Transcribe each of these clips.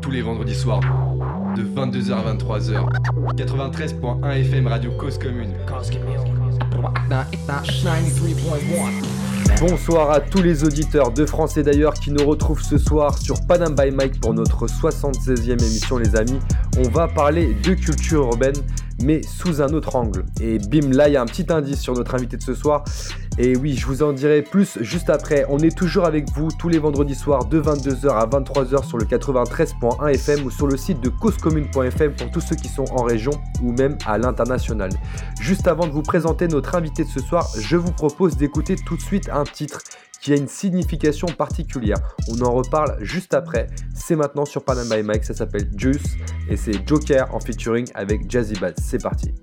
Tous les vendredis soirs, de 22h à 23h. 93.1 FM Radio Cause Commune. Cause Commune. 93.1. Bonsoir à tous les auditeurs de France et d'ailleurs qui nous retrouvent ce soir sur Panam by Mike pour notre 76e émission les amis. On va parler de culture urbaine mais sous un autre angle. Et bim, là il y a un petit indice sur notre invité de ce soir. Et oui, je vous en dirai plus juste après. On est toujours avec vous tous les vendredis soirs de 22h à 23h sur le 93.1 FM ou sur le site de causecommune.fm pour tous ceux qui sont en région ou même à l'international. Juste avant de vous présenter notre invité de ce soir, je vous propose d'écouter tout de suite un titre qui a une signification particulière. On en reparle juste après. C'est maintenant sur Panama Mike, ça s'appelle Juice et c'est Joker en featuring avec Jazzy Bass. C'est parti.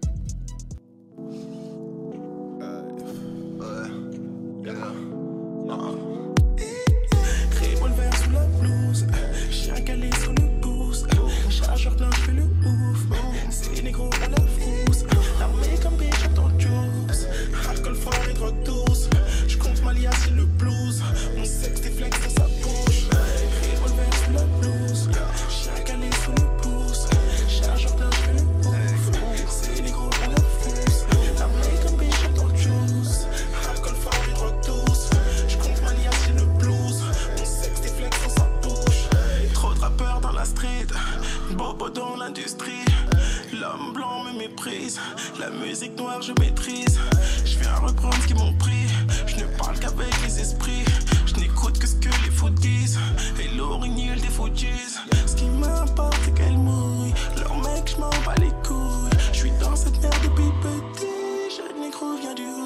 L'homme blanc me méprise, la musique noire je maîtrise. Je viens reprendre ce qu'ils m'ont pris, je ne parle qu'avec les esprits. Je n'écoute que ce que les foot disent, et l'orignol des foot Ce qui m'importe c'est qu'elle mouille, leur mec je m'en bats les couilles. Je suis dans cette merde depuis petit, je négro vient du tout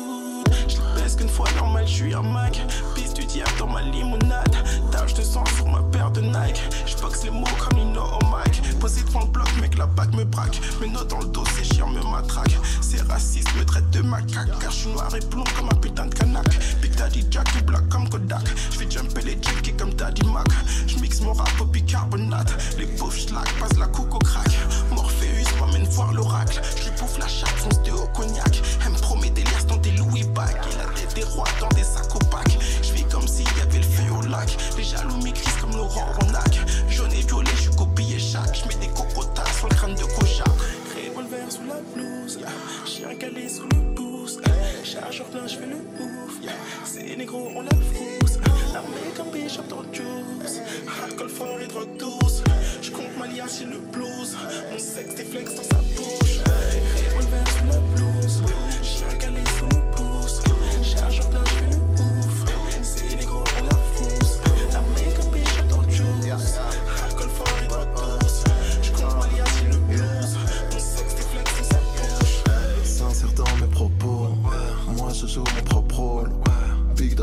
presque une fois normal, je suis un Mac. Pisse du diable dans ma limonade. Tâche de sang sur ma paire de Nike. J'boxe les mots comme Nino au Mac. Posé devant le bloc, mec, la bague me braque. Mes notes dans le dos, ces chiens me matraquent. Ces racistes me traitent de macaque. Car je suis noir et blond comme un putain de canac. Big Daddy Jack et black comme Kodak. J'fais jumper les junkies comme Daddy Mac. J'mixe mon rap au bicarbonate. Les pauvres schlag passent la coupe au crack voir l'oracle. Je bouffe la chatte, on se au cognac. Elle me promet des liasses dans des Louis Bag et la tête des rois dans des sacs opaques. Je vis comme s'il y avait le feu au lac. Les jaloux m'écrissent comme Laurent Ronac. Jaune et violet, je copie et chaque. Je mets des cocotas sur le crâne de cochard. Revolver sous la blouse, chien calé sous le pouce pousse. Charge en plein, je fais le ouf. C'est négro, on la fousse. L'armée comme Bishop dans juice. Alcool fort et drogue douce. Je compte ma liasse et le blues. Mon sexe, des flex dans sa bouche. On verse la blouse. Je suis un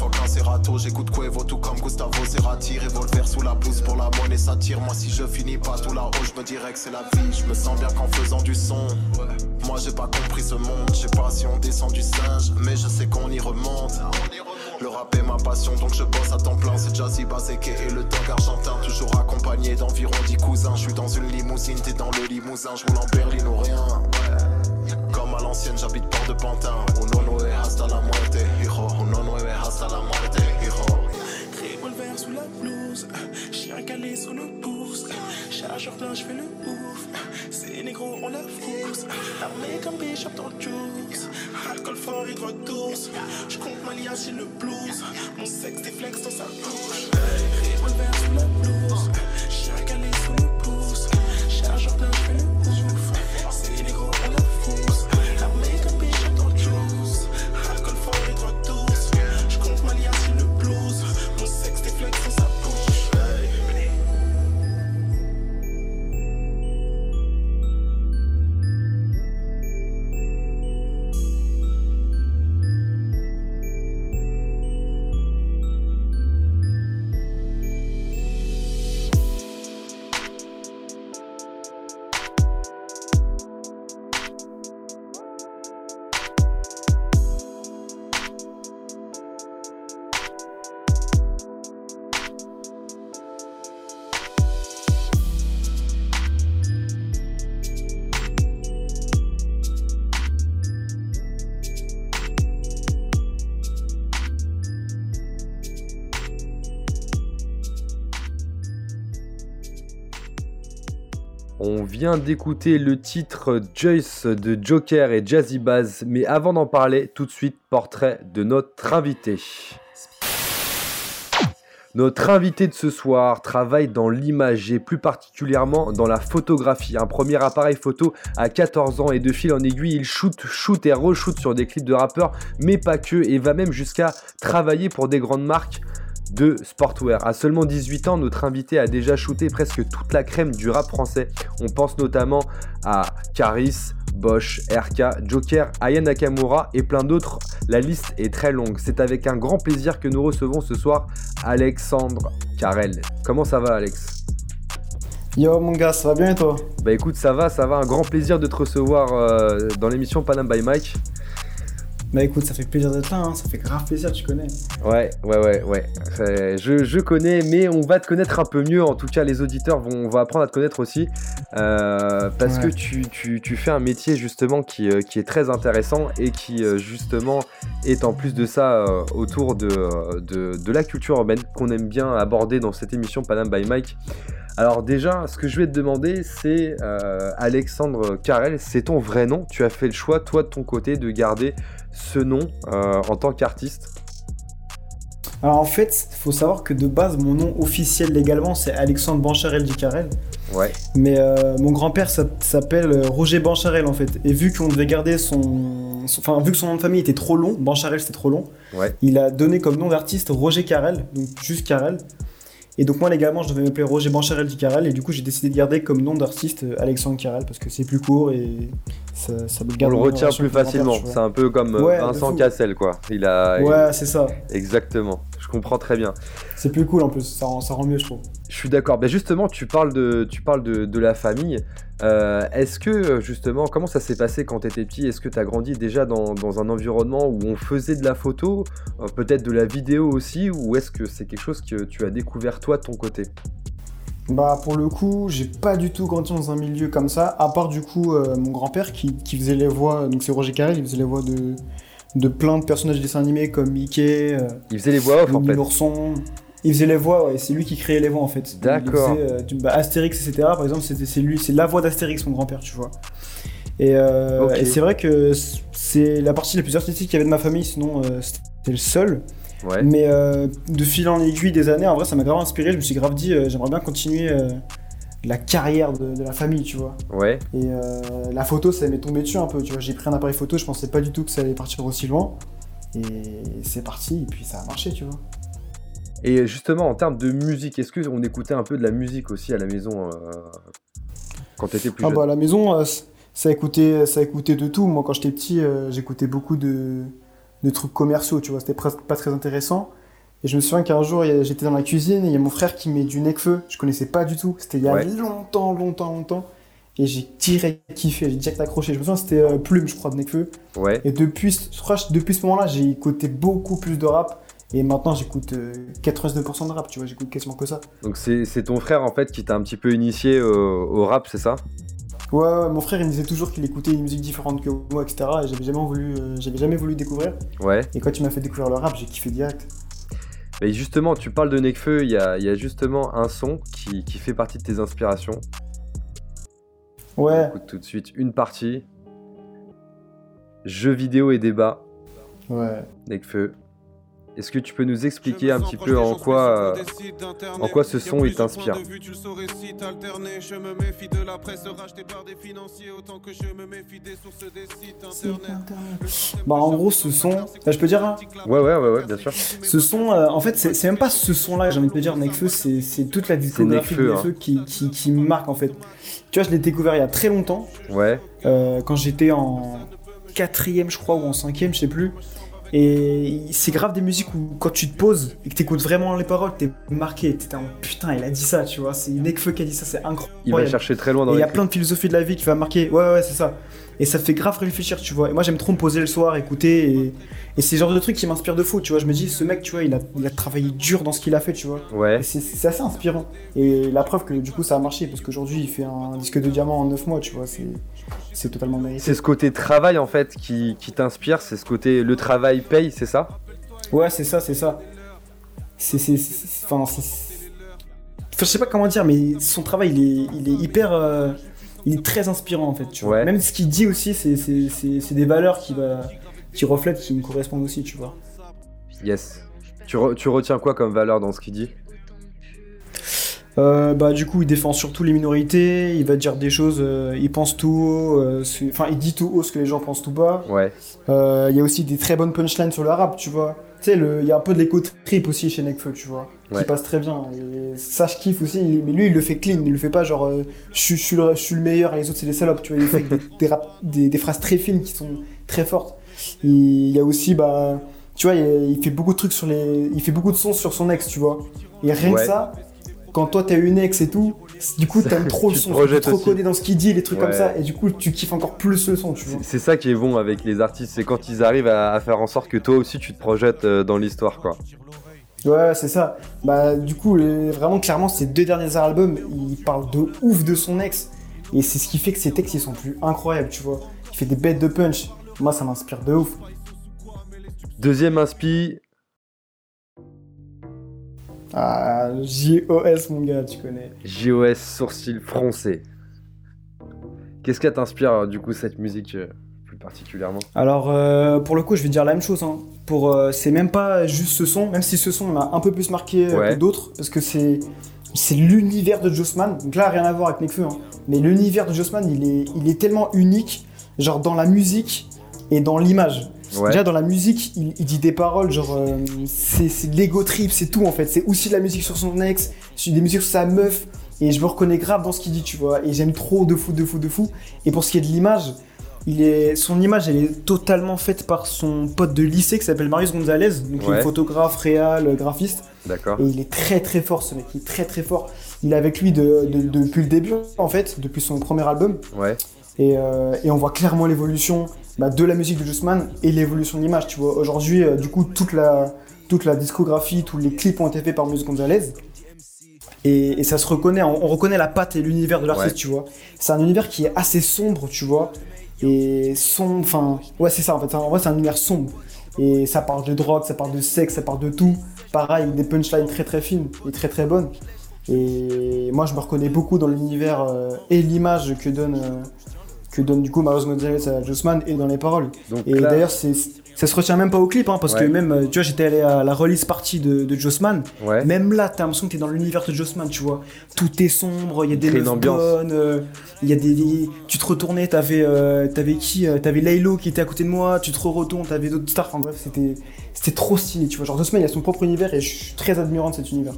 orchestre, fuck un. J'écoute Cuevo tout comme Gustavo Cerati. Revolver sous la blouse pour la monnaie, ça tire. Moi, si je finis pas tout là-haut, je me dirais que c'est la vie. Je me sens bien qu'en faisant du son. Moi, j'ai pas compris ce monde. Je sais pas si on descend du singe, mais je sais qu'on y remonte. Le rap est ma passion, donc je bosse à temps plein. C'est Jazzy Bazeke et le dog argentin. Toujours accompagné d'environ 10 cousins. Je suis dans une limousine, t'es dans le limousin. Je roule en berline ou rien. Comme à l'ancienne, j'habite port de Pantin. Uno no es hasta la muerte, hijo. Uno es hasta la. Revolver sous la blouse, chien calé sur le pouce. Chargeur plein, je fais le ouf. Ces négros, on la frousse. Armé comme Bishop dans juice. Alcool fort et drogue douce. Je compte ma liasse, j'ai le blues. Mon sexe déflexe dans sa bouche. Revolver sous la blouse, On vient d'écouter le titre Joyce de Joker et Jazzy Bass, mais avant d'en parler, tout de suite, portrait de notre invité. Notre invité de ce soir travaille dans l'image et plus particulièrement dans la photographie. Un premier appareil photo à 14 ans et de fil en aiguille, il shoot, shoot et re-shoot sur des clips de rappeurs, mais pas que, et va même jusqu'à travailler pour des grandes marques de sportwear. À seulement 18 ans, notre invité a déjà shooté presque toute la crème du rap français. On pense notamment à Caris, Bosch, RK, Joker, Aya Nakamura et plein d'autres. La liste est très longue. C'est avec un grand plaisir que nous recevons ce soir Alexandre Carrel. Comment ça va Alex? Yo mon gars, ça va bien et toi? Bah écoute, ça va, ça va. Un grand plaisir de te recevoir euh, dans l'émission Panam by Mike. Bah écoute, ça fait plaisir d'être là, hein. ça fait grave plaisir, tu connais. Ouais, ouais, ouais, ouais. Je, je, connais, mais on va te connaître un peu mieux. En tout cas, les auditeurs vont, vont apprendre à te connaître aussi. Euh, parce que tu, tu, tu, fais un métier justement qui, euh, qui, est très intéressant et qui euh, justement est en plus de ça autour de, de, de, la culture urbaine qu'on aime bien aborder dans cette émission Panam by Mike. Alors déjà, ce que je vais te demander, c'est Alexandre Carrel, c'est ton vrai nom. Tu as fait le choix, toi de ton côté, de garder ce nom euh, en tant qu'artiste Alors en fait, il faut savoir que de base, mon nom officiel légalement, c'est Alexandre Bancharel Carrel. Ouais. Mais euh, mon grand-père s'appelle euh, Roger Bancharel en fait. Et vu qu'on devait garder son... Enfin, vu que son nom de famille était trop long, Bancharel c'était trop long, ouais. il a donné comme nom d'artiste Roger Carrel, donc juste Carrel. Et donc moi légalement je devais m'appeler Roger Bancharel du Carrel et du coup j'ai décidé de garder comme nom d'artiste Alexandre Carrel parce que c'est plus court et ça, ça. On le retient plus facilement. C'est un peu comme euh, Vincent Cassel quoi. Il a. Ouais c'est ça. Exactement. Je comprends très bien. C'est plus cool en plus. Ça rend, ça rend mieux je trouve. Je suis d'accord. Ben justement tu parles de tu parles de, de la famille. Euh, Est-ce que justement comment ça s'est passé quand tu étais petit? Est-ce que tu as grandi déjà dans, dans, un environnement où on faisait de la photo, euh, peut-être de la vidéo aussi, ou est-ce que c'est quelque chose que tu as découvert toi de ton côté? Bah pour le coup, j'ai pas du tout grandi dans un milieu comme ça, à part du coup euh, mon grand-père qui, qui, faisait les voix, donc c'est Roger Carrel, il faisait les voix de, de plein de personnages de dessins animés comme Mickey, euh, il faisait les voix off en fait. l'ourson. Il faisait les voix, ouais, c'est lui qui créait les voix en fait. D'accord. Euh, bah, Astérix, etc. Par exemple, c'est lui, c'est la voix d'Astérix, mon grand-père, tu vois. Et, euh, okay. et c'est vrai que c'est la partie la plus artistique qu'il y avait de ma famille, sinon c'était le seul. Ouais. Mais euh, de fil en aiguille des années, en vrai, ça m'a grave inspiré. Je me suis grave dit, euh, j'aimerais bien continuer euh, la carrière de, de, la famille, tu vois. Ouais. Et la photo, ça m'est tombé dessus un peu, tu vois. J'ai pris un appareil photo, je pensais pas du tout que ça allait partir aussi loin. Et c'est parti, et puis ça a marché, tu vois. Et justement, en termes de musique, est-ce qu'on écoutait un peu de la musique aussi à la maison quand tu étais plus ah jeune? bah à la maison, ça écoutait, ça écoutait de tout. Moi, quand j'étais petit, j'écoutais beaucoup de, de, trucs commerciaux, tu vois. C'était pas très intéressant. Et je me souviens qu'un jour, j'étais dans la cuisine et il y a mon frère qui met du Necfeu. Je connaissais pas du tout. C'était il y a Ouais. longtemps, longtemps, longtemps. Et j'ai direct kiffé, j'ai direct accroché. Je me souviens, c'était euh, Plume, je crois, de Necfeu. Ouais. Et depuis, je crois, depuis ce moment-là, j'ai écouté beaucoup plus de rap. Et maintenant, j'écoute euh, 89% de rap, tu vois. J'écoute quasiment que ça. Donc c'est ton frère en fait qui t'a un petit peu initié au rap, c'est ça? Ouais, ouais, mon frère, il me disait toujours qu'il écoutait une musique différente que moi, etc. Et j'avais jamais voulu, euh, j'avais jamais voulu découvrir. Ouais. Et quand il m'a fait découvrir le rap, j'ai kiffé direct. Mais justement, tu parles de Necfeu, il y a, il y a justement un son qui, qui fait partie de tes inspirations. Ouais, Écoute tout de suite une partie. Jeux vidéo et débat, ouais. Necfeu. Est-ce que tu peux nous expliquer un petit peu en quoi, euh, en quoi ce son il t'inspire Bah, en gros, ce son. Bah, je peux dire, hein, Ouais, ouais, ouais, ouais, bien sûr. ce son, euh, en fait, c'est même pas ce son-là, j'ai envie de te dire, Nekfeu, c'est toute la discographie de Nekfeu, Nekfeu qui, qui, qui me marque, en fait. Tu vois, je l'ai découvert il y a très longtemps, Ouais, euh, quand j'étais en quatrième, je crois, ou en cinquième, je sais plus. Et c'est grave des musiques où quand tu te poses et que t'écoutes vraiment les paroles, t'es marqué, t'es en putain, il a dit ça, tu vois. C'est Nekfeu qui a dit ça, c'est incroyable. il va chercher très loin dans il y a plein de philosophies de la vie qui va marquer. Ouais, ouais, c'est ça. Et ça te fait grave réfléchir, tu vois. Et moi, j'aime trop me poser le soir, écouter. Et, et c'est le genre de truc qui m'inspire de fou, tu vois. Je me dis, ce mec, tu vois, il a, il a travaillé dur dans ce qu'il a fait, tu vois. Ouais, c'est- assez inspirant. Et la preuve que du coup, ça a marché. Parce qu'aujourd'hui, il fait un disque de diamant en 9 mois, tu vois. C'est totalement mérité. c'est ce côté travail en fait qui, qui t'inspire, c'est ce côté le travail paye, c'est ça? Ouais, c'est ça, c'est ça. C'est- Enfin, c'est. Enfin, je sais pas comment dire, mais son travail, il est, il est hyper. euh, il est très inspirant en fait. Tu vois. Ouais. Même ce qu'il dit aussi, c'est- c'est c'est- c'est des valeurs qui, va, qui reflètent, qui me correspondent aussi, tu vois. Yes. Tu, re- tu retiens quoi comme valeur dans ce qu'il dit? Euh, bah du coup il défend surtout les minorités, il va dire des choses, euh, il pense tout haut, euh, enfin il dit tout haut ce que les gens pensent tout bas. Ouais. Euh, Il y a aussi des très bonnes punchlines sur le rap, tu vois. Tu sais, il y a un peu de l'écho trip aussi chez Nekfeu, tu vois, Ouais. qui passe très bien. Et ça je kiffe aussi, mais lui il le fait clean, il le fait pas genre euh, je suis- le, meilleur et les autres c'est des salopes, tu vois. Il fait des, des, rap- des- des phrases très fines qui sont très fortes. Il y a aussi bah tu vois, il, il fait beaucoup de trucs sur les, il fait beaucoup de sons sur son ex, tu vois. Et rien Ouais. que ça, quand toi t'as une ex et tout, du coup t'aimes trop le Tu te son, tu aussi. coder dans ce qu'il dit, les trucs comme ça, et du coup tu kiffes encore plus le son, tu vois. C'est ça qui est bon avec les artistes, c'est quand ils arrivent à, à faire en sorte que toi aussi tu te projettes euh, dans l'histoire, quoi. Ouais, c'est ça. Bah, du coup, les- vraiment, clairement, ces deux derniers albums, il parle de ouf de son ex. Et c'est ce qui fait que ses textes, ils sont plus incroyables, tu vois. Il fait des bêtes de punch. Moi, ça m'inspire de ouf. Deuxième inspi, Ah, JOS, mon gars, tu connais. JOS sourcil froncé. Qu'est-ce qui t'inspire euh, du coup cette musique euh, plus particulièrement? Alors, euh, pour le coup, je vais dire la même chose. Hein. Pour, euh, c'est même pas juste ce son, même si ce son m'a un peu plus marqué euh, Ouais. que d'autres, parce que c'est, c'est l'univers de Jossman. Donc là, rien à voir avec Nekfeu. Hein. Mais l'univers de Jossman, il est, il est tellement unique, genre dans la musique et dans l'image. Ouais. Déjà dans la musique, il, il dit des paroles, genre euh, c'est l'ego trip, c'est tout en fait. C'est aussi de la musique sur son ex, c'est des musiques sur sa meuf, et je me reconnais grave dans ce qu'il dit, tu vois. Et j'aime trop de fou, de fou, de fou. Et pour ce qui est de l'image, il est, son image, elle est totalement faite par son pote de lycée qui s'appelle Marius Gonzalez, donc il Ouais. est photographe, réal, graphiste. D'accord. Et il est très très fort, ce mec, il est très très fort. Il est avec lui de- de- depuis le début, en fait, depuis son premier album. Ouais. Et, euh, et on voit clairement l'évolution bah, de la musique de Jussman et l'évolution de l'image. Tu vois, aujourd'hui, euh, du coup, toute la, toute la discographie, tous les clips ont été faits par Muse Gonzalez. Et, et ça se reconnaît, on, on reconnaît la patte et l'univers de l'artiste, Ouais. tu vois. C'est un univers qui est assez sombre, tu vois. Et sombre, enfin, ouais, c'est ça en fait. En vrai, c'est un univers sombre. Et ça parle de drogue, ça parle de sexe, ça parle de tout. Pareil, des punchlines très très fines et très très bonnes. Et moi, je me reconnais beaucoup dans l'univers euh, et l'image que donne, euh, que donne du coup Marius Gonzalez à Jossman et dans les paroles. Donc Et là- d'ailleurs, c'est, ça se retient même pas au clip, hein, parce Ouais. que même, euh, tu vois, j'étais allé à la release party de, de Jossman. ouais. Même là, t'as l'impression que t'es dans l'univers de Jossman, tu vois. Tout est sombre, il y a des meufs bonnes, euh, il y a des, des- Tu te retournais, t'avais, euh, qui euh, T'avais Laylo qui était à côté de moi, tu te retournes, t'avais d'autres stars, enfin bref, c'était, c'était trop stylé, tu vois. Genre, Jossman, il a son propre univers et je suis très admirant de cet univers.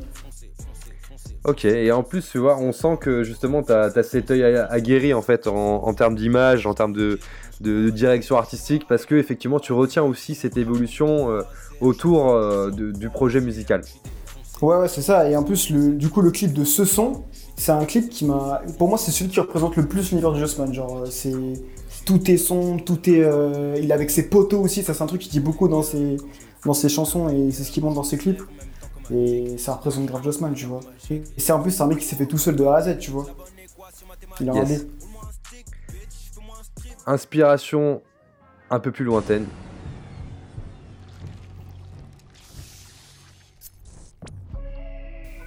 Ok, et en plus, tu vois, on sent que justement, tu as, cet œil aguerri en fait en, en termes d'image, en termes de, de- direction artistique, parce que effectivement, tu retiens aussi cette évolution euh, autour euh, du projet musical. Ouais, ouais, c'est ça. Et en plus, le, du coup, le clip de ce son, c'est un clip qui m'a. Pour moi, c'est celui qui représente le plus l'univers de Jossman. Genre, euh, c'est. Tout est sombre, tout est. euh, Il est avec ses poteaux aussi. Ça, c'est un truc qui dit beaucoup dans ses, dans ses chansons et c'est ce qui montre dans ses clips. Et ça représente grave Jossman, tu vois. Et c'est en plus, c'est un mec qui s'est fait tout seul de A à Z, tu vois. Il a Yes. Inspiration un peu plus lointaine.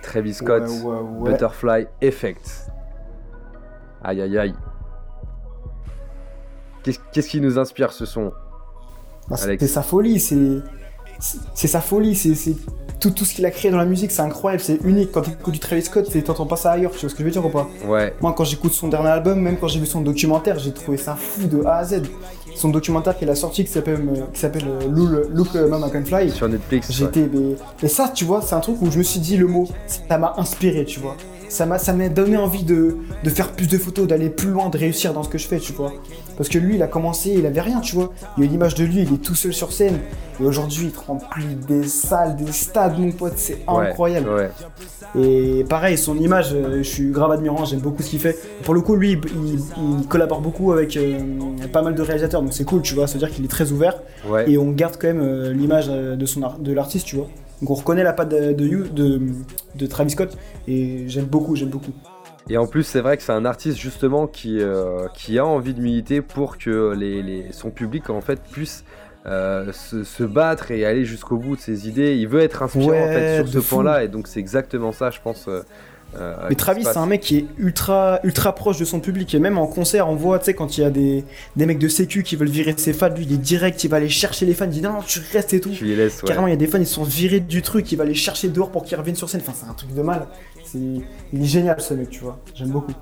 Travis Scott, Ouais, ouais, ouais. Butterfly Effect. Aïe aïe aïe. Qu'est-ce qui nous inspire ce son Bah, c'est sa folie, c'est c'est- sa folie, c'est tout, tout ce qu'il a créé dans la musique, c'est incroyable, c'est unique. Quand tu écoutes du Travis Scott, t'entends pas ça ailleurs, tu vois ce que je veux dire ou pas? Ouais, Moi, quand j'écoute son dernier album, même quand j'ai vu son documentaire, j'ai trouvé ça fou de A à Z. Son documentaire qu'il a sorti qui s'appelle euh, qui s'appelle euh, Look, euh, Mama Can Fly. sur Netflix. J'étais mais... et ça, tu vois, c'est un truc où je me suis dit le mot, ça m'a inspiré, tu vois. Ça m'a ça m'a donné envie de, de faire plus de photos, d'aller plus loin, de réussir dans ce que je fais, tu vois. Parce que lui, il a commencé, il avait rien, tu vois. Il y a une image de lui, il est tout seul sur scène. Et aujourd'hui, il te remplit des salles, des stades, mon pote, c'est Ouais, incroyable. Ouais, Et pareil, son image, euh, je suis grave admirant, j'aime beaucoup ce qu'il fait. Pour le coup, lui, il, il collabore beaucoup avec euh, pas mal de réalisateurs, donc c'est cool, tu vois. C'est-à-dire qu'il est très ouvert ouais. et on garde quand même euh, l'image de, son de l'artiste, tu vois. Donc on reconnaît la patte de, de, You- de, de Travis Scott et j'aime beaucoup, j'aime beaucoup. Et en plus, c'est vrai que c'est un artiste justement qui, euh, qui a envie de militer pour que les, les- son public en fait puisse euh, se, se battre et aller jusqu'au bout de ses idées. Il veut être inspirant Ouais, en fait sur ce point-là et donc c'est exactement ça, je pense, euh, euh, Mais Travis, c'est un mec qui est ultra, ultra proche de son public. Et même en concert, on voit, tu sais, quand il y a des, des mecs de sécu qui veulent virer ses fans, lui, il est direct, il va aller chercher les fans, il dit non, non, tu restes et tout. Tu les laisses, ouais. Carrément, il y a des fans, ils sont virés du truc, il va les chercher dehors pour qu'ils reviennent sur scène. Enfin, c'est un truc de mal. Il est génial, ce mec, tu vois. J'aime beaucoup.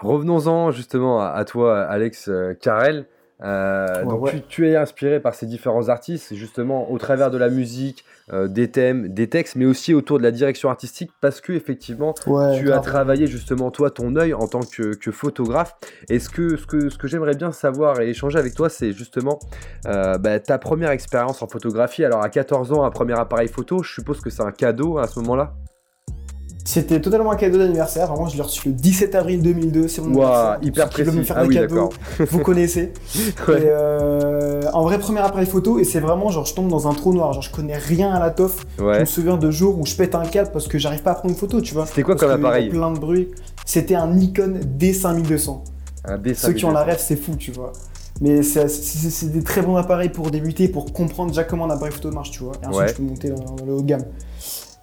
Revenons-en justement à, toi, Alex euh, Carrel. Euh, Ouais, donc ouais. Tu, tu es inspiré par ces différents artistes, justement au travers de la musique, euh, des thèmes, des textes, mais aussi autour de la direction artistique, parce que effectivement, Ouais, tu as travaillé justement toi ton œil en tant que, que photographe. Et ce que, ce que, ce que j'aimerais bien savoir et échanger avec toi, c'est justement euh, bah, ta première expérience en photographie. Alors à 14 ans, un premier appareil photo, je suppose que c'est un cadeau à ce moment-là? C'était totalement un cadeau d'anniversaire. Vraiment, je l'ai reçu le 17 avril 2002. C'est mon Waouh, anniversaire. hyper me précis. faire Ah oui, cadeaux, d'accord. vous connaissez. Ouais. Et euh, en vrai, premier appareil photo, et c'est vraiment genre, je tombe dans un trou noir. Genre, je connais rien à la toffe. Je Ouais. me souviens de jours où je pète un câble parce que j'arrive pas à prendre une photo, tu vois. C'était quoi Parce comme appareil plein de bruit. C'était un Nikon D5200. Un dessin. Ceux qui ont la rêve, c'est fou, tu vois. Mais c'est des très bons appareils pour débuter, pour comprendre déjà comment un appareil photo marche, tu vois. Et ensuite, Ouais. je peux monter dans, dans le haut de gamme.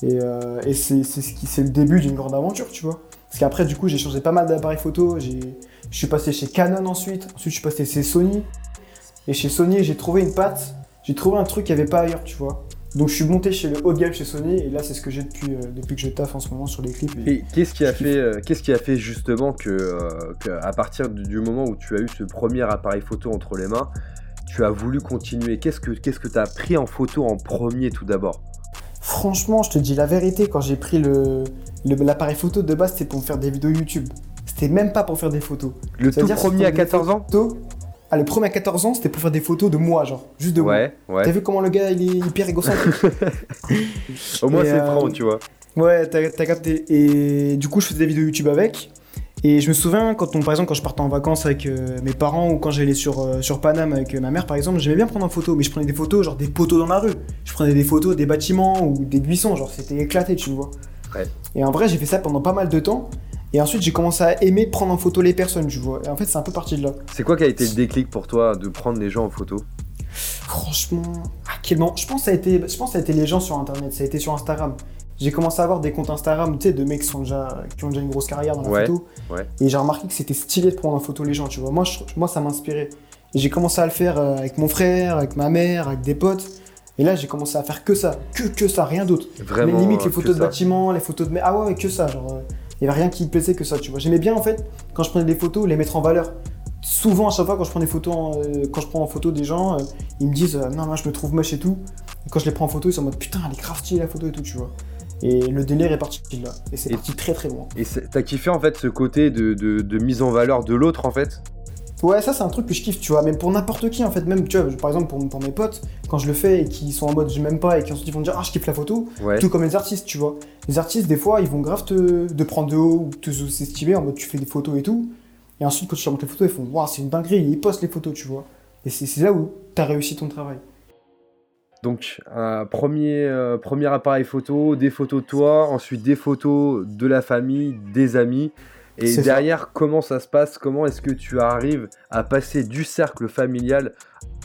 Et, euh, et c'est ce le début d'une grande aventure, tu vois. Parce qu'après, du coup, j'ai changé pas mal d'appareils photo. j'ai- Je suis passé chez Canon ensuite. Ensuite, je suis passé chez Sony. Et chez Sony, j'ai trouvé une patte. J'ai trouvé un truc qu'il n'y avait pas ailleurs, tu vois. Donc, je suis monté chez le haut de gamme chez Sony. Et là, c'est ce que j'ai depuis, euh, depuis que je taffe en ce moment sur les clips. Et- Et qu'est-ce qui a fait, euh, qu'est-ce qui a fait justement que, euh, que à partir du, du moment où tu as eu ce premier appareil photo entre les mains, tu as voulu continuer? Qu'est-ce que qu'est-ce que tu as pris en photo en premier tout d'abord? Franchement, je te dis la vérité, quand j'ai pris le l'appareil photo de base, c'était pour me faire des vidéos YouTube. C'était même pas pour faire des photos. Le tout premier à pour des 14 ans? Photos- Ah, le premier à 14 ans, c'était pour faire des photos de moi, genre, juste de moi. Ouais, T'as vu comment le gars, il est hyper égocentrique Au moins c'est euh, franc, tu vois. Ouais, t'as t'as capté. Et du coup, je faisais des vidéos YouTube avec. Et je me souviens, quand on, par exemple, quand je partais en vacances avec euh, mes parents ou quand j'allais sur, euh, sur Paname avec euh, ma mère, par exemple, j'aimais bien prendre en photo. Mais je prenais des photos, genre des poteaux dans la rue. Je prenais des photos des bâtiments ou des buissons, genre c'était éclaté, tu vois. Ouais. Et en vrai, j'ai fait ça pendant pas mal de temps. Et ensuite, j'ai commencé à aimer prendre en photo les personnes, tu vois. Et en fait, c'est un peu parti de là. C'est quoi qui a été le déclic pour toi de prendre les gens en photo? Franchement, à quel moment Je pense que ça a été, je pense que ça a été les gens sur Internet, ça a été sur Instagram. J'ai commencé à avoir des comptes Instagram, tu sais, de mecs qui, sont déjà, qui ont déjà une grosse carrière dans la Ouais, photo. ouais. Et j'ai remarqué que c'était stylé de prendre en photo les gens, tu vois. Moi, je- moi ça m'inspirait. Et j'ai commencé à le faire euh, avec mon frère, avec ma mère, avec des potes. Et là, j'ai commencé à faire que ça, que, que ça, rien d'autre. Vraiment. Mais limite euh, les que photos de bâtiments, les photos de... Ah ouais, ouais, que ça, genre... Il y avait rien qui me plaisait que ça, tu vois. J'aimais bien, en fait, quand je prenais des photos, les mettre en valeur. Souvent, à chaque fois, quand je prends des photos, en- euh, quand je prends en photo des gens, euh, ils me disent euh, non, moi, je me trouve moche et tout. Et quand je les prends en photo, ils sont en mode putain, elle est grave la photo et tout, tu vois. Et le délire est parti de là. Et c'est parti très très loin. Et t'as kiffé en fait ce côté de, de- de mise en valeur de l'autre en fait? Ouais, ça, c'est un truc que je kiffe, tu vois. Mais pour n'importe qui, en fait, même, tu vois, par exemple, pour, pour mes potes, quand je le fais et qu'ils sont en mode je m'aime pas et qu'ensuite ils vont me dire ah, je kiffe la photo, Ouais. Tout comme les artistes, tu vois. Les artistes, des fois, ils vont grave te, te prendre de haut ou te sous-estimer en mode tu fais des photos et tout. Et ensuite, quand tu leur montres les photos, ils font Waouh, c'est une dinguerie, ils postent les photos, tu vois. Et c'est c'est là où t'as réussi ton travail. Donc un premier, euh, premier appareil photo, des photos de toi, ensuite des photos de la famille, des amis. Et ça. derrière, comment ça se passe? Comment est-ce que tu arrives à passer du cercle familial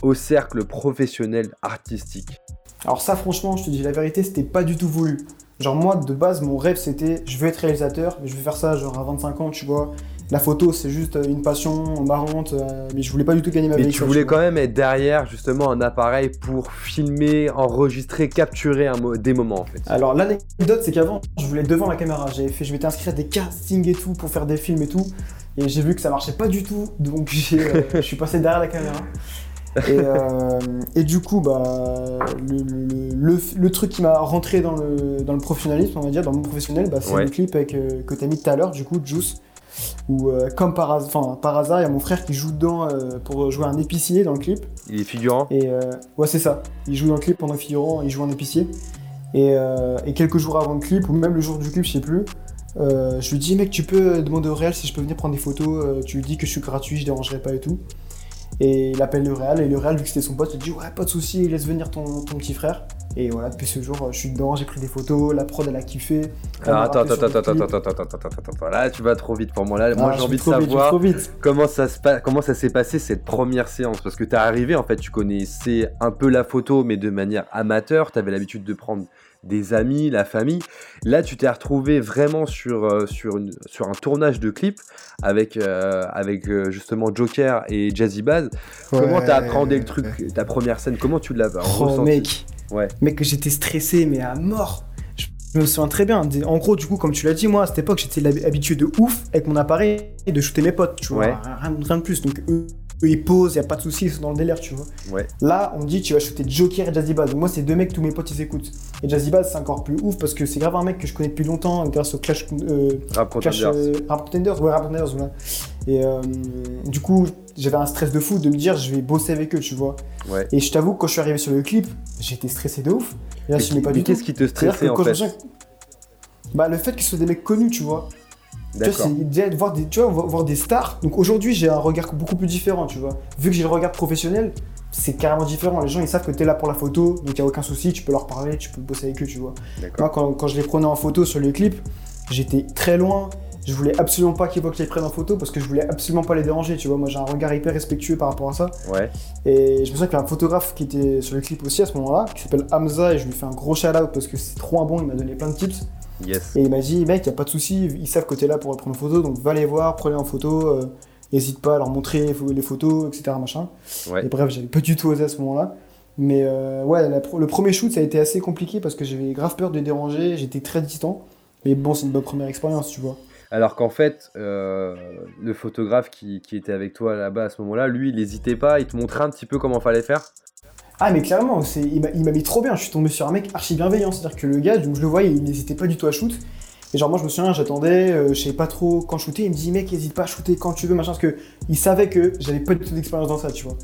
au cercle professionnel artistique? Alors, ça, franchement, je te dis la vérité, c'était pas du tout voulu. Genre, moi, de base, mon rêve, c'était je veux être réalisateur, mais je veux faire ça, genre, à 25 ans, tu vois. La photo, c'est juste euh, une passion marrante, euh, mais je voulais pas du tout gagner ma vie. Mais tu voulais quand même être derrière justement un appareil pour filmer, enregistrer, capturer un mo- des moments en fait. Alors l'anecdote c'est qu'avant je voulais être devant la caméra, j'avais fait, je m'étais inscrit à des castings et tout pour faire des films et tout, et j'ai vu que ça marchait pas du tout, donc euh, je suis passé derrière la caméra. Et, euh, et du coup bah le, le- le- le truc qui m'a rentré dans le, dans le professionnalisme, on va dire, dans mon professionnel, bah, c'est Ouais. le clip avec, euh, que t'as mis tout à l'heure, du coup Juice. Où, euh, comme par, has- enfin, par hasard, il y a mon frère qui joue dedans euh, pour jouer un épicier dans le clip. Il est figurant Et euh, ouais, c'est ça. Il joue dans le clip pendant figurant, il joue un épicier. Et, et quelques jours avant le clip, ou même le jour du clip, je sais plus, je lui dis, mec, tu peux demander au réal si je peux venir prendre des photos. tu lui dis que je suis gratuit, je dérangerai pas et tout. Et il appelle le réal, et le réal, vu que c'était son pote, il dit, ouais, pas de souci, laisse venir ton, ton petit frère. Et voilà, depuis ce jour, je suis dedans, j'ai pris des photos, la prod, elle a kiffé. Alors attends, attends, attends, attends, attends, attends, attends, attends, attends, là tu vas trop vite pour moi. Là, moi Ah, j'ai envie de savoir vite. comment ça se passe, comment ça s'est passé cette première séance? Parce que t'es arrivé en fait, tu connaissais un peu la photo mais de manière amateur, t'avais l'habitude de prendre des amis, la famille. Là, tu t'es retrouvé vraiment sur, euh, sur, une, sur un tournage de clip avec, euh, avec euh, justement Joker et Jazzy Baz. Comment t'as appréhendé le truc, ta première scène? Comment tu l'as Oh ressenti? mec, Ouais. mec, j'étais stressé, mais à mort. Je me souviens très bien. En gros, du coup, comme tu l'as dit, moi, à cette époque, j'étais habitué de ouf avec mon appareil de shooter mes potes, tu vois. Ouais. Rien, rien de plus. Donc, eux, eux, ils posent, y a pas de soucis, ils sont dans le délire, tu vois. Ouais. Là, on me dit, tu vas shooter Joker et Jazzy. Donc, moi, c'est deux mecs, tous mes potes, ils écoutent. Et Jazzy Bass, c'est encore plus ouf parce que c'est grave un mec que je connais depuis longtemps grâce au Clash. euh, Rap Clash, Contenders. euh, Rap Contenders, ouais, Rap Contenders, voilà. Et euh, du coup, j'avais un stress de fou de me dire, je vais bosser avec eux, tu vois. Ouais. Et je t'avoue, quand je suis arrivé sur le clip, j'étais stressé de ouf. Et là, Mais je pas qu'est-ce qui te stressait en je fait Bah, le fait qu'ils soient des mecs connus, tu vois. Tu vois, déjà voir des, tu vois, voir des stars. Donc aujourd'hui, j'ai un regard beaucoup plus différent, tu vois. Vu que j'ai le regard professionnel, c'est carrément différent. Les gens, ils savent que t'es là pour la photo, donc il n'y a aucun souci, tu peux leur parler, tu peux bosser avec eux, tu vois. D'accord. Moi, quand, quand je les prenais en photo sur le clip, j'étais très loin. Je voulais absolument pas qu'ils voient que je les prenne en photo parce que je voulais absolument pas les déranger, tu vois. Moi, j'ai un regard hyper respectueux par rapport à ça. Ouais. Et je me souviens qu'il y a un photographe qui était sur le clip aussi à ce moment-là, qui s'appelle Hamza, et je lui fais un gros shout-out parce que c'est trop un bon, il m'a donné plein de tips. Yes. Et il m'a dit, mec, y a pas de souci, ils savent que t'es là pour prendre en photo, donc va les voir, prenez en photo, euh, n'hésite pas à leur montrer les pho- les photos, etc. Machin. Ouais. Et bref, j'avais pas du tout osé à ce moment-là. Mais euh, ouais, la le premier shoot, ça a été assez compliqué parce que j'avais grave peur de les déranger, j'étais très distant. Mais bon, c'est une bonne première expérience, tu vois. Alors qu'en fait, euh, le photographe qui, était avec toi là-bas à ce moment-là, lui, il n'hésitait pas, il te montrait un petit peu comment fallait faire. Ah, mais clairement, il m'a mis trop bien. Je suis tombé sur un mec archi bienveillant. C'est-à-dire que le gars, je le voyais, il n'hésitait pas du tout à shoot. Et genre, moi, je me souviens, j'attendais, euh, je savais pas trop quand shooter. Il me dit, mec, n'hésite pas à shooter quand tu veux, machin. Parce que il savait que j'avais pas du tout d'expérience dans ça, tu vois.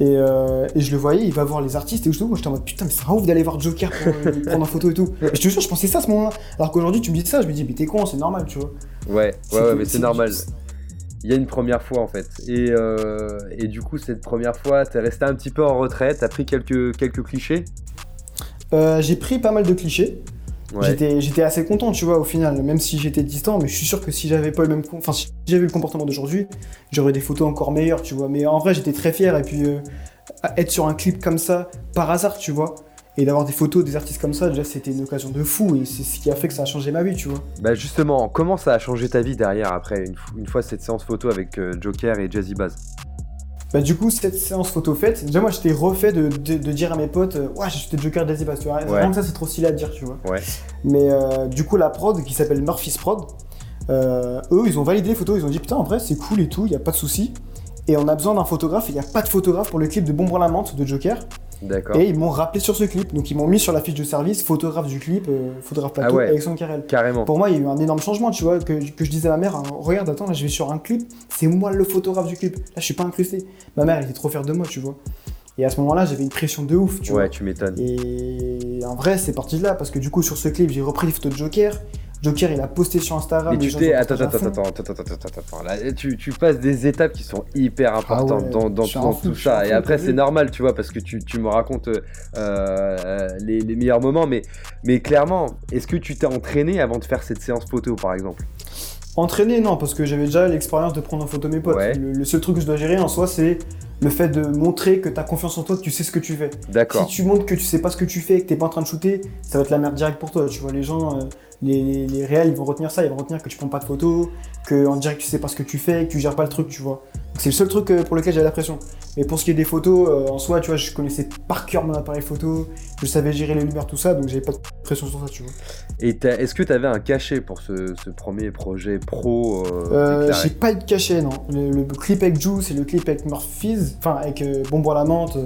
Et, euh, et je le voyais, il va voir les artistes et tout. Moi, j'étais en mode, putain, mais c'est un ouf d'aller voir Joker pour euh, prendre en photo et tout. Et je te jure, je pensais ça à ce moment-là. Alors qu'aujourd'hui, tu me dis ça, je me dis, mais t'es con, c'est normal, tu vois. Ouais, ouais, ouais, mais c'est normal. Il y a une première fois en fait. Et, euh, et du coup, cette première fois, t'es resté un petit peu en retraite, t'as pris quelques, quelques clichés? J'ai pris pas mal de clichés. Ouais. J'étais, assez content, tu vois, au final, même si j'étais distant, mais je suis sûr que si j'avais pas le même, enfin, si j'avais eu le comportement d'aujourd'hui, j'aurais des photos encore meilleures, tu vois. Mais en vrai, j'étais très fier, et puis euh, être sur un clip comme ça, par hasard, tu vois, et d'avoir des photos des artistes comme ça, déjà, c'était une occasion de fou, et c'est ce qui a fait que ça a changé ma vie, tu vois. Bah justement, comment ça a changé ta vie derrière après, une, fois cette séance photo avec euh, Joker et Jazzy Baz? Bah, du coup, cette séance photo faite, déjà, moi, j'étais refait de, de, de dire à mes potes, euh, ouais, j'ai acheté Joker Daisy. Ouais. Rien que ça, c'est trop stylé à dire, tu vois. Ouais. Mais euh, du coup, la prod, qui s'appelle Murphy's Prod, euh, eux, ils ont validé les photos, ils ont dit, putain, en vrai, c'est cool et tout, il y a pas de souci. Et on a besoin d'un photographe, et il n'y a pas de photographe pour le clip de à la menthe de Joker. Et ils m'ont rappelé sur ce clip. Donc, ils m'ont mis sur la fiche de service, photographe du clip, euh, photographe plateau, Ah ouais. Alexandre Carrel. Carrément. Pour moi, il y a eu un énorme changement, tu vois, que, que je disais à ma mère, hein, regarde, attends, là, je vais sur un clip, c'est moi le photographe du clip. Là, je suis pas incrusté. Ma mère, elle était trop fière de moi, tu vois. Et à ce moment-là, j'avais une pression de ouf, tu ouais, vois. tu m'étonnes. Et en vrai, c'est parti de là, parce que du coup, sur ce clip, j'ai repris les photos de Joker. Joker, il a posté sur Instagram. Mais tu t'es. Attends, attends, attends, attends, attends, attends, attends, attends. Là, tu, tu passes des étapes qui sont hyper importantes Ah ouais, dans, fou, tout ça. Et après, c'est normal, tu vois, parce que tu, tu me racontes euh, euh, les, les meilleurs moments. Mais, mais clairement, est-ce que tu t'es entraîné avant de faire cette séance photo, par exemple? Entraîner, non, parce que j'avais déjà l'expérience de prendre en photo mes potes. Ouais. Le, le seul truc que je dois gérer en soi, c'est le fait de montrer que tu as confiance en toi, que tu sais ce que tu fais. Si D'accord. tu montres que tu sais pas ce que tu fais et que t'es pas en train de shooter, ça va être la merde directe pour toi. Tu vois, les gens, euh, les, les, les réels, ils vont retenir ça, ils vont retenir que tu prends pas de photos, que en direct tu sais pas ce que tu fais, que tu gères pas le truc, tu vois. C'est le seul truc euh, pour lequel j'avais la pression. Mais pour ce qui est des photos, euh, en soi, tu vois, je connaissais par cœur mon appareil photo, je savais gérer les lumières, tout ça, donc j'avais pas de pression sur ça, tu vois. Et est-ce que tu avais un cachet pour ce, ce premier projet pro euh, Euh, j'ai pas eu de cachet, non. Le, le clip avec Juice et le clip avec Murphy's, enfin avec à la menthe,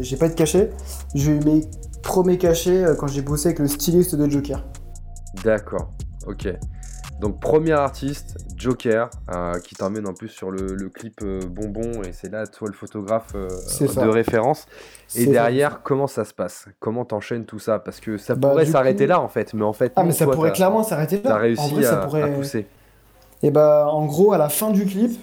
j'ai pas de cachet. J'ai eu mes premiers cachets quand j'ai bossé avec le styliste de Joker. D'accord, ok. Donc premier artiste, Joker, euh, qui t'emmène en plus sur le, le clip euh, Bonbon, et c'est là toi le photographe euh, de référence. Et derrière, comment ça se passe? Comment t'enchaînes tout ça? Parce que ça Bah, pourrait s'arrêter coup- là en fait, mais en fait, Ah, non, mais ça toi, pourrait clairement s'arrêter là. T'as réussi en vrai, ça à, pourrait. à pousser. Et bah, en gros, à la fin du clip,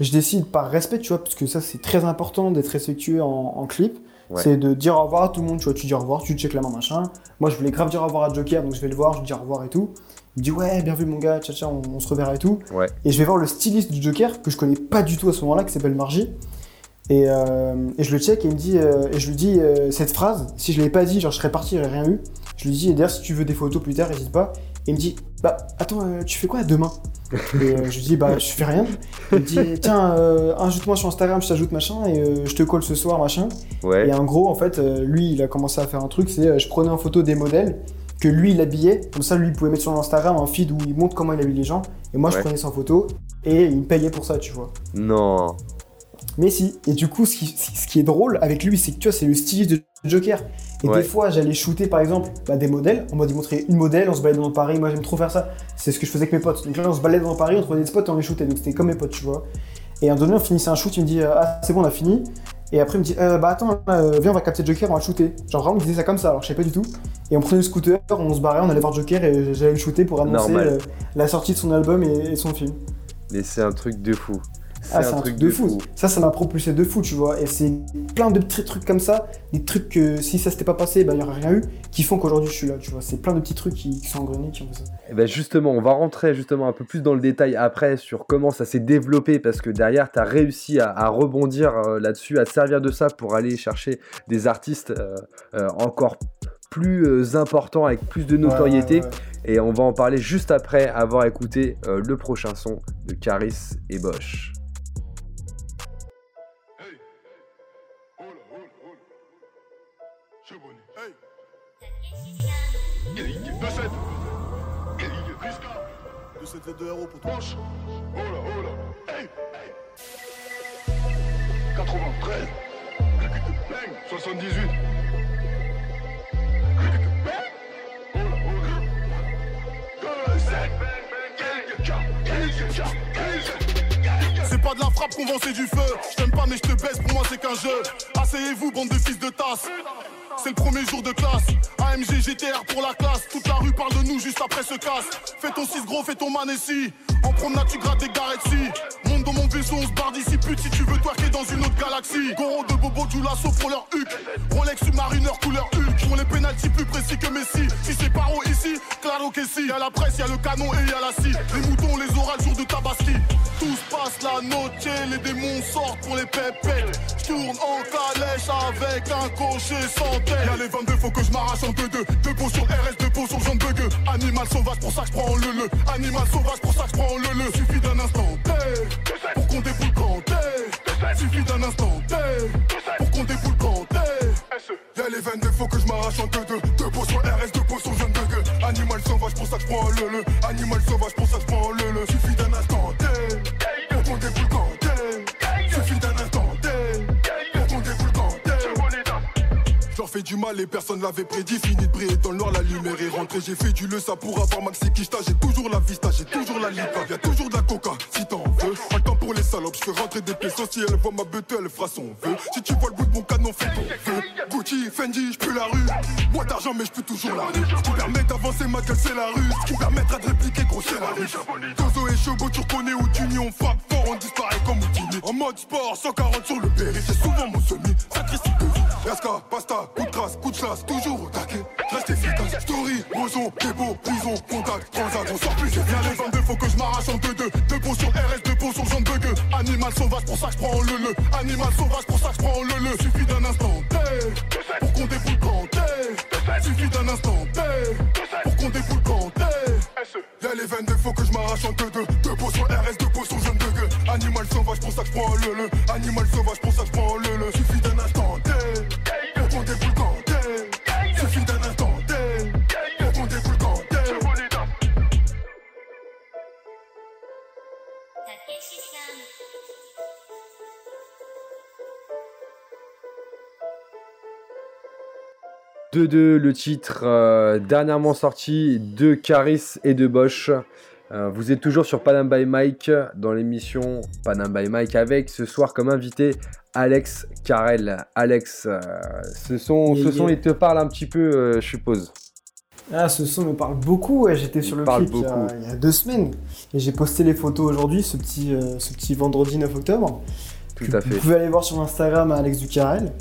je décide par respect, tu vois, parce que ça, c'est très important d'être respectueux en, en clip. Ouais. C'est de dire au revoir à tout le monde, tu vois, tu dis au revoir, tu check la main, machin. Moi, je voulais grave dire au revoir à Joker, donc je vais le voir, je dis au revoir et tout. Il me dit, ouais, bien vu, mon gars, tcha tcha, on, on se reverra et tout. Ouais. Et je vais voir le styliste du Joker, que je connais pas du tout à ce moment-là, qui s'appelle Margie. Et, euh, et je le check et il me dit, euh, et je lui dis euh, cette phrase, si je l'avais pas dit, genre je serais parti, j'aurais rien eu. Je lui dis, et d'ailleurs, si tu veux des photos plus tard, n'hésite pas. Et il me dit, bah attends, tu fais quoi demain? Et euh, je lui dis, bah je fais rien. Il me dit, tiens, euh, ajoute-moi sur Instagram, je t'ajoute machin, et euh, je te colle ce soir, machin. Ouais. Et en gros, en fait, lui, il a commencé à faire un truc, c'est je prenais en photo des modèles que lui, il habillait. Comme ça, lui, il pouvait mettre sur Instagram un feed où il montre comment il habille les gens. Et moi, je prenais sans photo et il me payait pour ça, tu vois. Non. Mais si. Et du coup, ce qui, ce qui est drôle avec lui, c'est que tu vois, c'est le styliste de Joker. Et Ouais. des fois, j'allais shooter, par exemple, bah, des modèles. On m'a dit montrer une modèle, on se baladait dans Paris. Moi, j'aime trop faire ça. C'est ce que je faisais avec mes potes. Donc là, on se baladait dans Paris, on trouvait des spots et on les shootait. Donc c'était comme mes potes, tu vois. Et à un moment donné, on finissait un shoot, il me dit, euh, ah, c'est bon, on a fini. Et après, il me dit, euh, bah attends, euh, viens, on va capter Joker, on va le shooter. Genre vraiment, il disait ça comme ça, alors je savais pas du tout. Et on prenait le scooter, on se barrait, on allait voir Joker et j'allais le shooter pour annoncer Normal. euh, la sortie de son album et, et son film. Mais c'est un truc de fou. Ah, un, truc de fou. Ça, ça m'a propulsé de fou, tu vois. Et c'est plein de petits trucs comme ça, des trucs que si ça s'était pas passé, bah, il y aurait rien eu, qui font qu'aujourd'hui je suis là, tu vois. C'est plein de petits trucs qui, qui sont engrenés, qui ont fait ça. Et ben justement, on va rentrer justement un peu plus dans le détail après sur comment ça s'est développé parce que derrière, tu as réussi à, à rebondir euh, là-dessus, à te servir de ça pour aller chercher des artistes euh, euh, encore plus importants avec plus de notoriété. Ouais, ouais, ouais. Et on va en parler juste après avoir écouté euh, le prochain son de Caris et Bosch. De 7 2 euros pour toi. 93 bang 78 C'est pas de la frappe qu'on vend, c'est du feu. Je t'aime pas, mais je te baisse, pour moi c'est qu'un jeu. Asseyez-vous, bande de fils de tasse. C'est le premier jour de classe. AMG GTR pour la classe. Toute la rue parle de nous juste après ce casse. Fais ton 6 gros, fais ton manessi. En promenade, tu grattes des garettes Monte dans mon vaisseau, on se barre d'ici. Pute, si tu veux twerker dans une autre galaxie. Goro de Bobo, du pour leur huc. Rolex Submariner couleur Hulk. Pour les pénalties plus précis que Messi. Si c'est paro ici, claro que si. Y'a la presse, y'a le canon et y'a la scie. Les moutons, les orales, jour de tabaski. Tout se passe la noche, les démons sortent pour les pépettes. J'tourne en calèche avec un cocher sans tête. Y'a les 22, faut que je m'arrache en deux deux. Deux pots sur RS, deux pots sur Jean de Bugue. Animal sauvage, pour ça que prends le le. Animal sauvage, pour ça que prends le le. Suffit d'un instant pour qu'on déboule quand. Suffit d'un instant T pour qu'on déboule quand T. Y'a les 22, faut que je m'arrache en deux deux. Deux pots sur RS, deux pots sur Jean de Bugue. Animal sauvage, pour ça que je prends le le. Animal sauvage, pour ça que je prends le le. Suffit d'un instant T Fais du mal et personne l'avait prédit. Fini de briller dans le noir, la lumière est rentrée. J'ai fait du le ça pour avoir Maxi Kishta. J'ai toujours la vista, j'ai toujours la lipa. Y'a toujours de la coca si t'en veux. Pas temps pour les salopes, je fais rentrer des pesos. Si elle voit ma bête, elle fera son vœu. Si tu vois le bout de mon canon, fais ton vœu. Gucci, Fendi, je la rue. Bois d'argent, mais je peux toujours la rue. Ce qui permet d'avancer, ma gueule, c'est la rue. Ce qui permettra de répliquer, gros, c'est la rue. Tozo et Chobo, tu reconnais où tu on frappe fort, on disparaît comme Houdini. En mode sport, 140 sur le périph', c'est souvent mon semi. Vie. Yaska, pasta, coup de crasse, coup de chasse, toujours au taquet. Reste efficace. Story, boson, débo, prison, contact, transact, on sort plus. J'ai bien les 22, faut que je m'arrache en deux deux. Deux pots sur RS, deux pots sur Jean de Bugue. Animal sauvage, pour ça je prends le le. Animal sauvage, pour ça je prends le le. Suffit d'un instant pour qu'on déboule quand. Suffit d'un instant pour qu'on déboule quand. Y'a les 22, faut que je m'arrache en deux deux. Deux pots sur RS, deux pots sur Jean de Bugue. Animal sauvage, pour ça que je prends le le. 2-2, le titre euh, dernièrement sorti de Caris et de Bosch. Euh, vous êtes toujours sur Panam by Mike dans l'émission Panam by Mike avec ce soir comme invité Alex Carrel. Alex, euh, ce son, Yeah, ce son yeah. il te parle un petit peu, je suppose. Ah, ce son me parle beaucoup. ouais, J'étais sur Il le clip il y, a, beaucoup. il y a deux semaines. Et j'ai posté les photos aujourd'hui, ce petit, ce petit vendredi 9 octobre. Tout Que à Vous fait. pouvez aller voir sur Instagram à Alex Ducarel.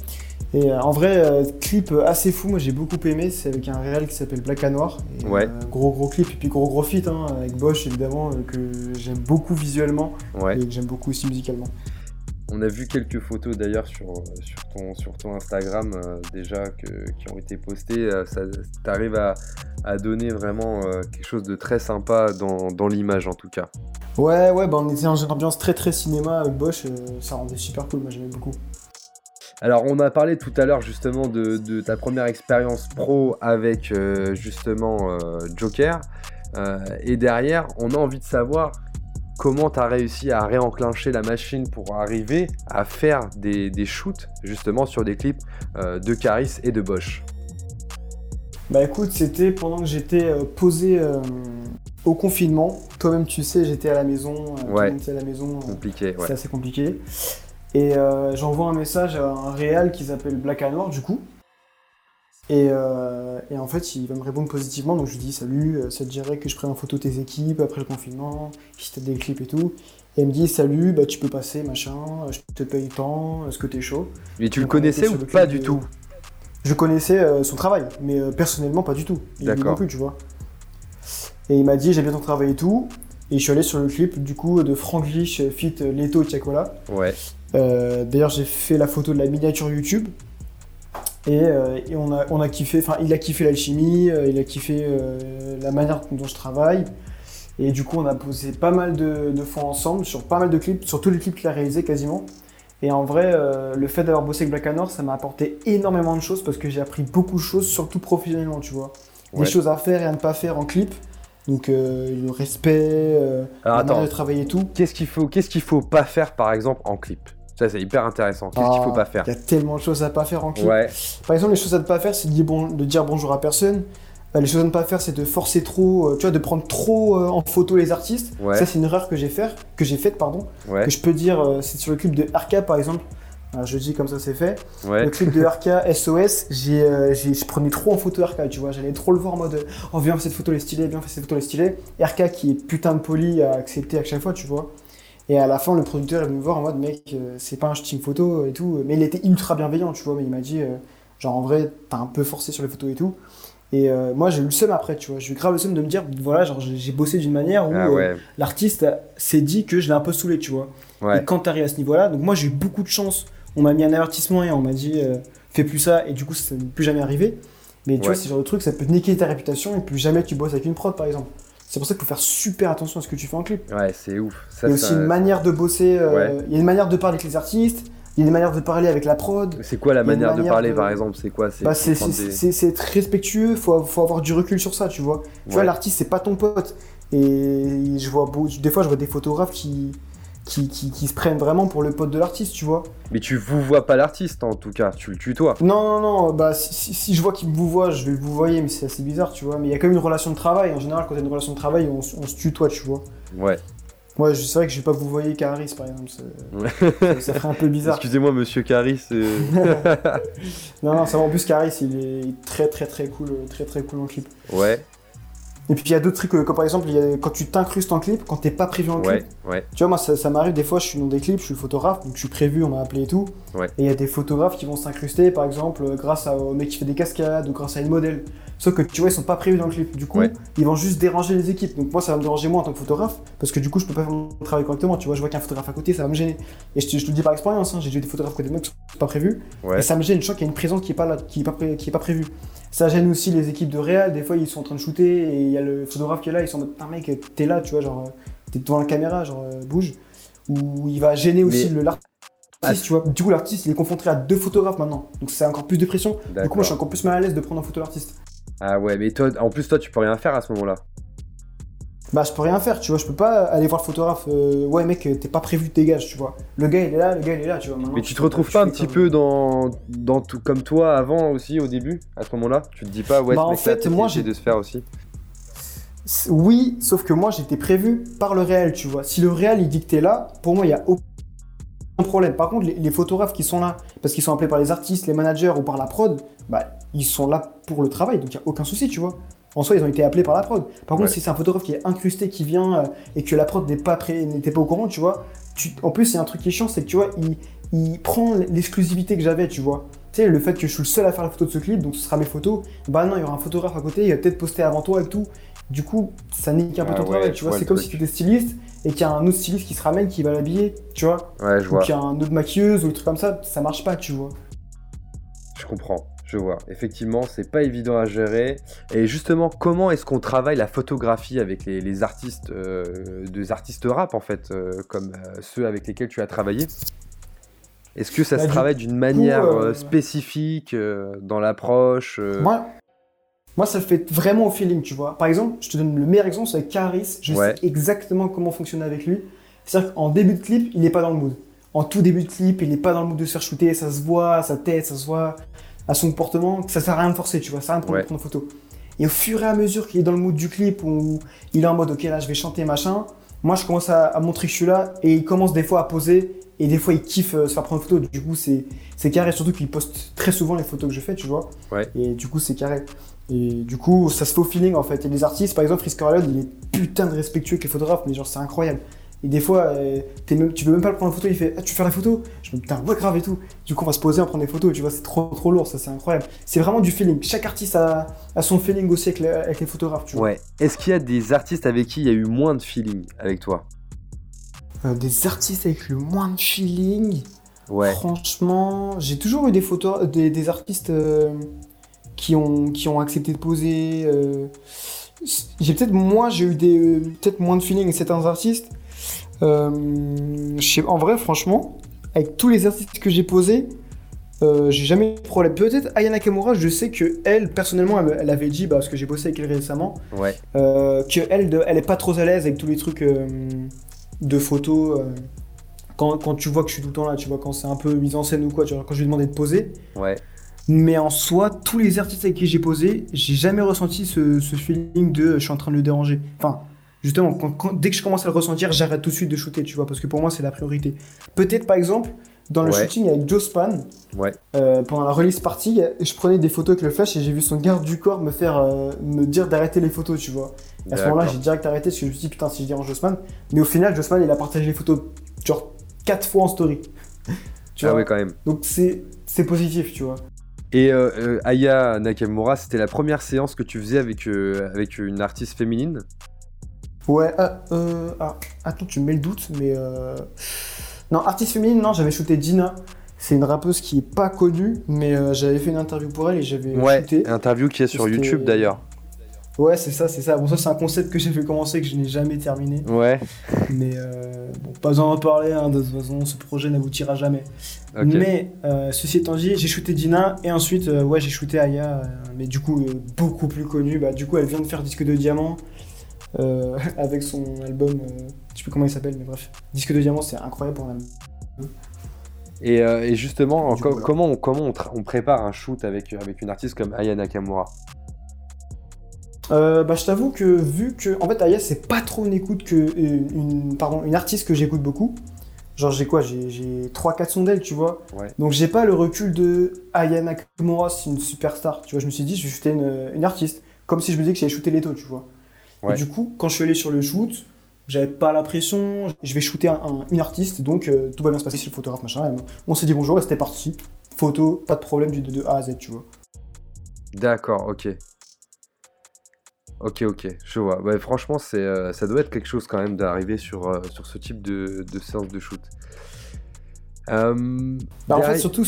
Et euh, en vrai, euh, clip assez fou, moi j'ai beaucoup aimé. C'est avec un réel qui s'appelle Black à Noir. Et, Ouais. euh, gros gros clip, et puis gros gros feat hein, avec Bosch évidemment, que j'aime beaucoup visuellement Ouais. et que j'aime beaucoup aussi musicalement. On a vu quelques photos d'ailleurs sur, sur, ton, sur ton Instagram déjà que- qui ont été postées. Ça t'arrive à, à donner vraiment quelque chose de très sympa dans, dans l'image en tout cas. Ouais, ouais, bah on était dans une ambiance très très cinéma avec Bosch, ça rendait super cool, moi j'aimais beaucoup. Alors on a parlé tout à l'heure justement de, de ta première expérience pro avec euh, justement euh, Joker. Euh, et derrière, on a envie de savoir comment tu as réussi à réenclencher la machine pour arriver à faire des, des shoots justement sur des clips de Caris et de Bosch. Bah écoute, c'était pendant que j'étais posé au confinement. Toi-même, tu sais, j'étais à la maison. tout le Ouais. monde était à la maison. Compliqué, ouais. C'est assez compliqué. Et euh, j'envoie un message à un réal qui s'appelle Black and Noir, du coup. Et, euh, et en fait, il va me répondre positivement. Donc je lui dis Salut, ça te dirait que je prenne en photo tes équipes après le confinement, si t'as des clips et tout. Et il me dit Salut, bah tu peux passer, machin, je te paye tant, est-ce que t'es chaud? Mais tu le Donc, connaissais ou le pas du tout? Je connaissais euh, son travail, mais euh, personnellement pas du tout. D'accord. plus, tu vois. Et il m'a dit J'ai bien ton travail et tout. Et je suis allé sur le clip du coup de Franglish fit Leto Chakola. Ouais. Euh, D'ailleurs, j'ai fait la photo de la miniature YouTube. Et, euh, et on, a, on a kiffé, enfin, il a kiffé l'alchimie, euh, il a kiffé la manière dont je travaille. Et du coup, on a posé pas mal de, de fois ensemble sur pas mal de clips, sur tous les clips qu'il a réalisés quasiment. Et en vrai, le fait d'avoir bossé avec Black Anor, ça m'a apporté énormément de choses parce que j'ai appris beaucoup de choses, surtout professionnellement, tu vois. Ouais. Des choses à faire et à ne pas faire en clip. Donc, euh, le respect, euh, Alors la attends, de travailler et tout. qu'est-ce qu'il faut, qu'est-ce qu'il faut pas faire par exemple en clip? Ça c'est hyper intéressant. Qu'est-ce qu'il faut Ah, pas faire Il y a tellement de choses à pas faire en clip. Ouais. Par exemple, les choses à ne pas faire, c'est de dire, bon- de dire bonjour à personne. Euh, les choses à ne pas faire, c'est de forcer trop, euh, tu vois, de prendre trop euh, en photo les artistes. Ouais. Ça, c'est une erreur que j'ai fait, que j'ai faite, pardon. Ouais. Que je peux dire, c'est sur le clip de RK par exemple. Alors, je dis comme ça, c'est fait. Ouais. Le clip de RK SOS, j'ai, je prenais trop en photo RK, tu vois. J'allais trop le voir en mode, oh viens, cette photo est stylée, viens, cette photo est stylée. RK qui est putain de poli à accepter à chaque fois, tu vois. Et à la fin, le producteur est venu me voir en mode, mec, euh, c'est pas un shooting photo et tout. Mais il était ultra bienveillant, tu vois. Mais il m'a dit, euh, genre en vrai, t'as un peu forcé sur les photos et tout. Et euh, moi, j'ai eu le seum après, tu vois. J'ai eu grave le seum de me dire, voilà, genre j'ai bossé d'une manière où Ah euh, l'artiste s'est dit que je l'ai un peu saoulé, tu vois. Ouais. Et quand t'arrives à ce niveau-là, donc moi j'ai eu beaucoup de chance. On m'a mis un avertissement et on m'a dit euh, fais plus ça et du coup ça n'est plus jamais arrivé. Mais tu Ouais. vois, c'est genre de truc, ça peut niquer ta réputation et plus jamais tu bosses avec une prod par exemple. C'est pour ça qu'il faut faire super attention à ce que tu fais en clip. Ouais, c'est ouf. Ça, Il y a aussi une manière de bosser, euh, Ouais. il y a une manière de parler avec les artistes, il y a une manière de parler avec la prod. C'est quoi la manière de parler de- par exemple C'est quoi? C'est Bah, des- respectueux, faut, faut avoir du recul sur ça, tu vois. Tu vois, l'artiste, c'est pas ton pote. Et je vois, beau- des fois, je vois des photographes qui, qui, qui, qui se prennent vraiment pour le pote de l'artiste, tu vois. Mais tu vous vois pas l'artiste en tout cas, tu le tutoies. Non, non, non, bah si, si- si je vois qu'il me vous voit, je vais vous voyer, mais c'est assez bizarre, tu vois. Mais il y a quand même une relation de travail. En général, quand il y a une relation de travail, on, se tutoie, tu vois. Ouais. Moi, c'est vrai que je vais pas vous voyer Caris, par exemple. Ouais. Ça, ferait un peu bizarre. Excusez-moi, monsieur Caris. euh, non, non, ça va. En plus, Caris, il est très, très, très cool, très, très cool en clip. ouais, Et puis, il y a d'autres trucs, euh, comme par exemple, il y a- quand tu t'incrustes en clip, quand t'es pas prévu en clip. ouais, ouais. Tu vois, moi, ça, ça m'arrive des fois, je suis dans des clips, je suis photographe, donc je suis prévu, on m'a appelé et tout. Ouais. Et il y a des photographes qui vont s'incruster, par exemple, euh, grâce à- au mec qui fait des cascades ou grâce à une modèle. Sauf que tu vois, ils sont pas prévus dans le clip. Du coup, ils vont juste déranger les équipes. Donc moi, ça va me déranger moi en tant que photographe, parce que du coup, je peux pas faire mon travail correctement. Tu vois, je vois qu'un photographe à côté, ça va me gêner. Et je te, je te le dis par expérience, hein, j'ai vu des photographes côté de moi qui sont pas prévus. Et ça me gêne, je sens qu'il y a une présence qui est pas là, qui est pas, pré- qui est pas prévue. Ça gêne aussi les équipes de réal, des fois ils sont en train de shooter et il y a le photographe qui est là, ils sont en mode putain mec, t'es là, tu vois, genre t'es devant la caméra, genre euh, bouge. Ou il va gêner aussi Mais- l'artiste, Ah. tu vois. Du coup l'artiste il est confronté à deux photographes maintenant, donc c'est encore plus de pression. Du coup moi je suis encore plus mal à l'aise de prendre en photo l'artiste. Ah ouais, mais toi, en plus toi, tu peux rien faire à ce moment-là. Bah je peux rien faire, tu vois, je peux pas aller voir le photographe, euh, ouais mec, t'es pas prévu, dégage, tu vois. Le gars il est là, le gars il est là, tu vois. Mais tu te retrouves pas un petit peu dans, dans tout comme toi avant aussi au début, à ce moment-là? Tu te dis pas ouais, Bah, ce en fait, moi, j'ai- de se faire aussi. Oui, sauf que moi j'étais prévu par le réel, tu vois. Si le réel il dit que t'es là, pour moi il y a aucun problème. Par contre, les, les photographes qui sont là, parce qu'ils sont appelés par les artistes, les managers ou par la prod, bah ils sont là pour le travail, donc il y a aucun souci, tu vois. En soi, ils ont été appelés par la prod. Par contre, Ouais. si c'est un photographe qui est incrusté, qui vient euh, et que la prod n'est pas n'était pas au courant, tu vois. Tu... En plus, il y a un truc qui est chiant, c'est que tu vois, il, il prend l'exclusivité que j'avais, tu vois. Tu sais, le fait que je suis le seul à faire la photo de ce clip, donc ce sera mes photos. Bah non, il y aura un photographe à côté, il va peut-être poster avant toi et tout. Du coup, ça nique un peu Ah ton ouais, travail, tu vois. vois C'est comme truc. si tu étais styliste et qu'il y a un autre styliste qui se ramène qui va l'habiller, tu vois. Ouais, je Ou vois. qu'il y a un autre maquilleuse ou des trucs comme ça, ça marche pas, tu vois. Je comprends, je vois. Effectivement, c'est pas évident à gérer. Et justement, comment est-ce qu'on travaille la photographie avec les, les artistes, euh, des artistes rap en fait, euh, comme euh, ceux avec lesquels tu as travaillé? Est-ce que ça Bah, se travaille d'une manière spécifique dans l'approche Moi, moi, ça fait vraiment au feeling, tu vois. Par exemple, je te donne le meilleur exemple, c'est avec Caris. Je Ouais. sais exactement comment fonctionner avec lui. C'est-à-dire qu'en début de clip, il n'est pas dans le mood. En tout début de clip, il n'est pas dans le mood de se faire shooter. Ça se voit sa tête, ça se voit à son comportement. Ça sert à rien de forcer, tu vois. Ça sert à rien de prendre, Ouais. prendre photo. Et au fur et à mesure qu'il est dans le mood du clip, où il est en mode, ok, là, je vais chanter, machin. Moi, je commence à, à montrer que je suis là. Et il commence des fois à poser. Et des fois, il kiffe euh, se faire prendre photo. Du coup, c'est c'est carré. Surtout qu'il poste très souvent les photos que je fais, tu vois. Ouais. Et du coup, c'est carré. Et du coup, ça se fait au feeling en fait. Et les artistes, par exemple, Frisk Corleone, il est putain de respectueux avec les photographes, mais genre, c'est incroyable. Et des fois, euh, même, tu veux même pas le prendre en photo, il fait Ah, tu veux faire la photo? Je me dis Putain, ouais, grave et tout. Du coup, on va se poser, on prend des photos, tu vois, c'est trop, trop lourd, ça, c'est incroyable. C'est vraiment du feeling. Chaque artiste a, a son feeling aussi avec, les- avec les photographes, tu vois. Ouais. Est-ce qu'il y a des artistes avec qui il y a eu moins de feeling avec toi? Euh, des artistes avec le moins de feeling? Ouais. Franchement, j'ai toujours eu des photos, des, des artistes euh, qui, ont, qui ont accepté de poser. euh, j'ai peut-être moi, j'ai eu des euh, peut-être moins de feeling avec certains artistes. Euh, je sais- en vrai, franchement, avec tous les artistes que j'ai posés, euh, j'ai jamais eu de problème. Peut-être Aya Nakamura, je sais que elle, personnellement, elle, elle avait dit, bah, parce que j'ai bossé avec elle récemment, Ouais. euh, que elle, de- elle est pas trop à l'aise avec tous les trucs euh, de photos. quand, quand tu vois que je suis tout le temps là, tu vois, quand c'est un peu mise en scène ou quoi, tu vois, quand je lui demandais de poser. Ouais. Mais en soi, tous les artistes avec qui j'ai posé, j'ai jamais ressenti ce, ce feeling de je suis en train de le déranger. Enfin, justement, quand- quand- dès que je commence à le ressentir, j'arrête tout de suite de shooter, tu vois, parce que pour moi, c'est la priorité. Peut-être, par exemple, dans le Ouais. shooting avec Joe Span, Ouais. euh, pendant la release party, je prenais des photos avec le flash et j'ai vu son garde du corps me faire euh, me dire d'arrêter les photos, tu vois. Et à ce moment-là, j'ai direct arrêté parce que je me suis dit, putain, si je dérange Jossman. Mais au final, Jossman, il a partagé les photos, genre, quatre fois en story. tu Ah vois ouais, quand même. Donc, c'est c'est positif, tu vois. Et euh, Aya Nakamura, c'était la première séance que tu faisais avec, avec une artiste féminine? Ouais, ah, euh, ah, attends, tu me mets le doute, mais. Euh... Non, artiste féminine, non, j'avais shooté Dina. C'est une rappeuse qui est pas connue, mais euh, j'avais fait une interview pour elle et j'avais Ouais, shooté. interview qui est sur YouTube d'ailleurs. Ouais, c'est ça, c'est ça. Bon, ça, c'est un concept que j'ai fait commencer que je n'ai jamais terminé. Ouais, Mais euh, bon, pas besoin d'en parler, hein, de toute façon, ce projet n'aboutira jamais. Mais euh, ceci étant dit, j'ai shooté Dina et ensuite, euh, ouais, j'ai shooté Aya, euh, mais du coup, euh, beaucoup plus connue. Bah, du coup, elle vient de faire disque de diamant euh, avec son album, euh, je sais plus comment il s'appelle, mais bref. Disque de diamant, c'est incroyable pour album. Et, euh, et justement, co- coup, comment, on, comment on, tra- on prépare un shoot avec, avec une artiste comme Aya Nakamura? Euh, bah, je t'avoue que vu que, en fait, Aya, c'est pas trop une écoute que une, pardon, une artiste que j'écoute beaucoup. Genre, j'ai quoi? J'ai j'ai 3-4 sons d'elle, tu vois. Ouais. Donc, j'ai pas le recul de Aya Nakamura, c'est une superstar. Tu vois, je me suis dit, je vais shooter une, une artiste. Comme si je me disais que j'allais shooter Leto, tu vois. Ouais. Et du coup, quand je suis allé sur le shoot, j'avais pas la pression. Je vais shooter un- un- une artiste, donc euh, tout va bien se passer. C'est le photographe, machin. On s'est dit bonjour et c'était parti. Photo, pas de problème du de, A à Z, tu vois. D'accord, ok. Ok, ok, je vois. Franchement, c'est, euh, ça doit être quelque chose quand même d'arriver sur, euh, sur ce type de, de séance de shoot. Euh, Bah, en fait, surtout,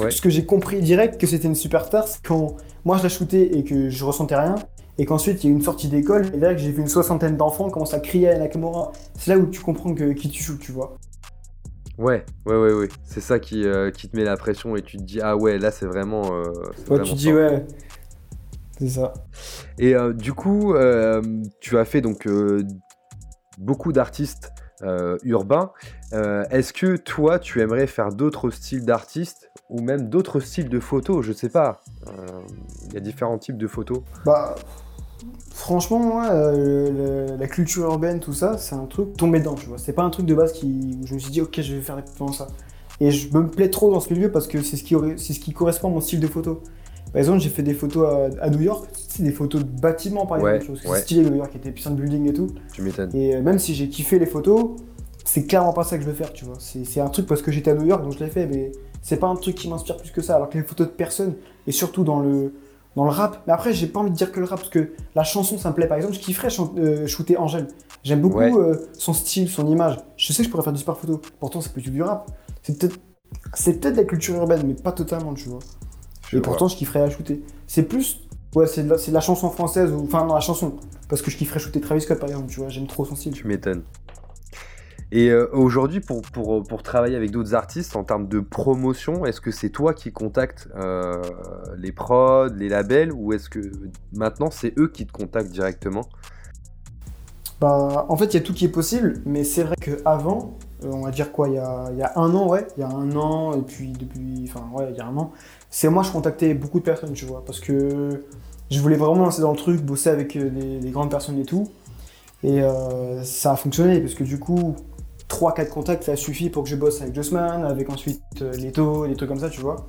Ouais. ce que j'ai compris direct que c'était une superstar, c'est quand moi je la shootais et que je ressentais rien, et qu'ensuite il y a une sortie d'école, et là que j'ai vu une soixantaine d'enfants commencer à crier à Nakamura. C'est là où tu comprends que, qui tu shootes, tu vois. Ouais, ouais, ouais, ouais. C'est ça qui, euh, qui te met la pression et tu te dis, ah ouais, là c'est vraiment. euh, Ouais, vraiment tu te dis, ouais. C'est ça. Et euh, du coup, euh, tu as fait donc beaucoup d'artistes euh, urbains. Euh, Est-ce que toi, tu aimerais faire d'autres styles d'artistes ou même d'autres styles de photos? Je sais pas. Euh, Il y a différents types de photos. Bah, franchement, moi, la culture urbaine, tout ça, c'est un truc tombé dedans, tu vois. C'est pas un truc de base qui, où je me suis dit, ok, je vais faire exactement ça. Et je me plais trop dans ce milieu parce que c'est ce ce qui correspond à mon style de photo. Par exemple, j'ai fait des photos à, à New York, c'est des photos de bâtiments par exemple, Ouais, que ouais. c'est stylé New York, a des puissants de buildings et tout. Tu m'étonnes. Et euh, même si j'ai kiffé les photos, c'est clairement pas ça que je veux faire, tu vois. C'est un truc parce que j'étais à New York, donc je l'ai fait, mais c'est pas un truc qui m'inspire plus que ça. Alors que les photos de personnes, et surtout dans le, dans le rap. Mais après, j'ai pas envie de dire que le rap, parce que la chanson, ça me plaît. Par exemple, je kifferais euh, shooter Angèle. J'aime beaucoup Ouais. euh, son style, son image. Je sais que je pourrais faire du super photo. Pourtant, c'est plutôt du rap. C'est peut-être c'est peut-être de la culture urbaine, mais pas totalement, tu vois. Je Et vois. pourtant, je kifferais à shooter. C'est plus. Ouais, c'est de, la- c'est de la chanson française, ou enfin, non, la chanson. Parce que je kifferais shooter Travis Scott, par exemple, tu vois. J'aime trop son style. Tu m'étonnes. Et euh, aujourd'hui, pour, pour, pour travailler avec d'autres artistes en termes de promotion, est-ce que c'est toi qui contactes euh, les prods, les labels, ou est-ce que maintenant c'est eux qui te contactent directement? Bah, en fait, il y a tout qui est possible, mais c'est vrai qu'avant, on va dire quoi, il y a, il y a un an, ouais, il y a un an, et puis depuis, enfin, ouais, il y a un an, c'est moi, je contactais beaucoup de personnes, tu vois, parce que je voulais vraiment lancer dans le truc, bosser avec euh, des, des grandes personnes et tout, et euh, ça a fonctionné, parce que du coup, 3-4 contacts, ça suffit pour que je bosse avec Jossman, avec ensuite euh, Leto, des trucs comme ça, tu vois.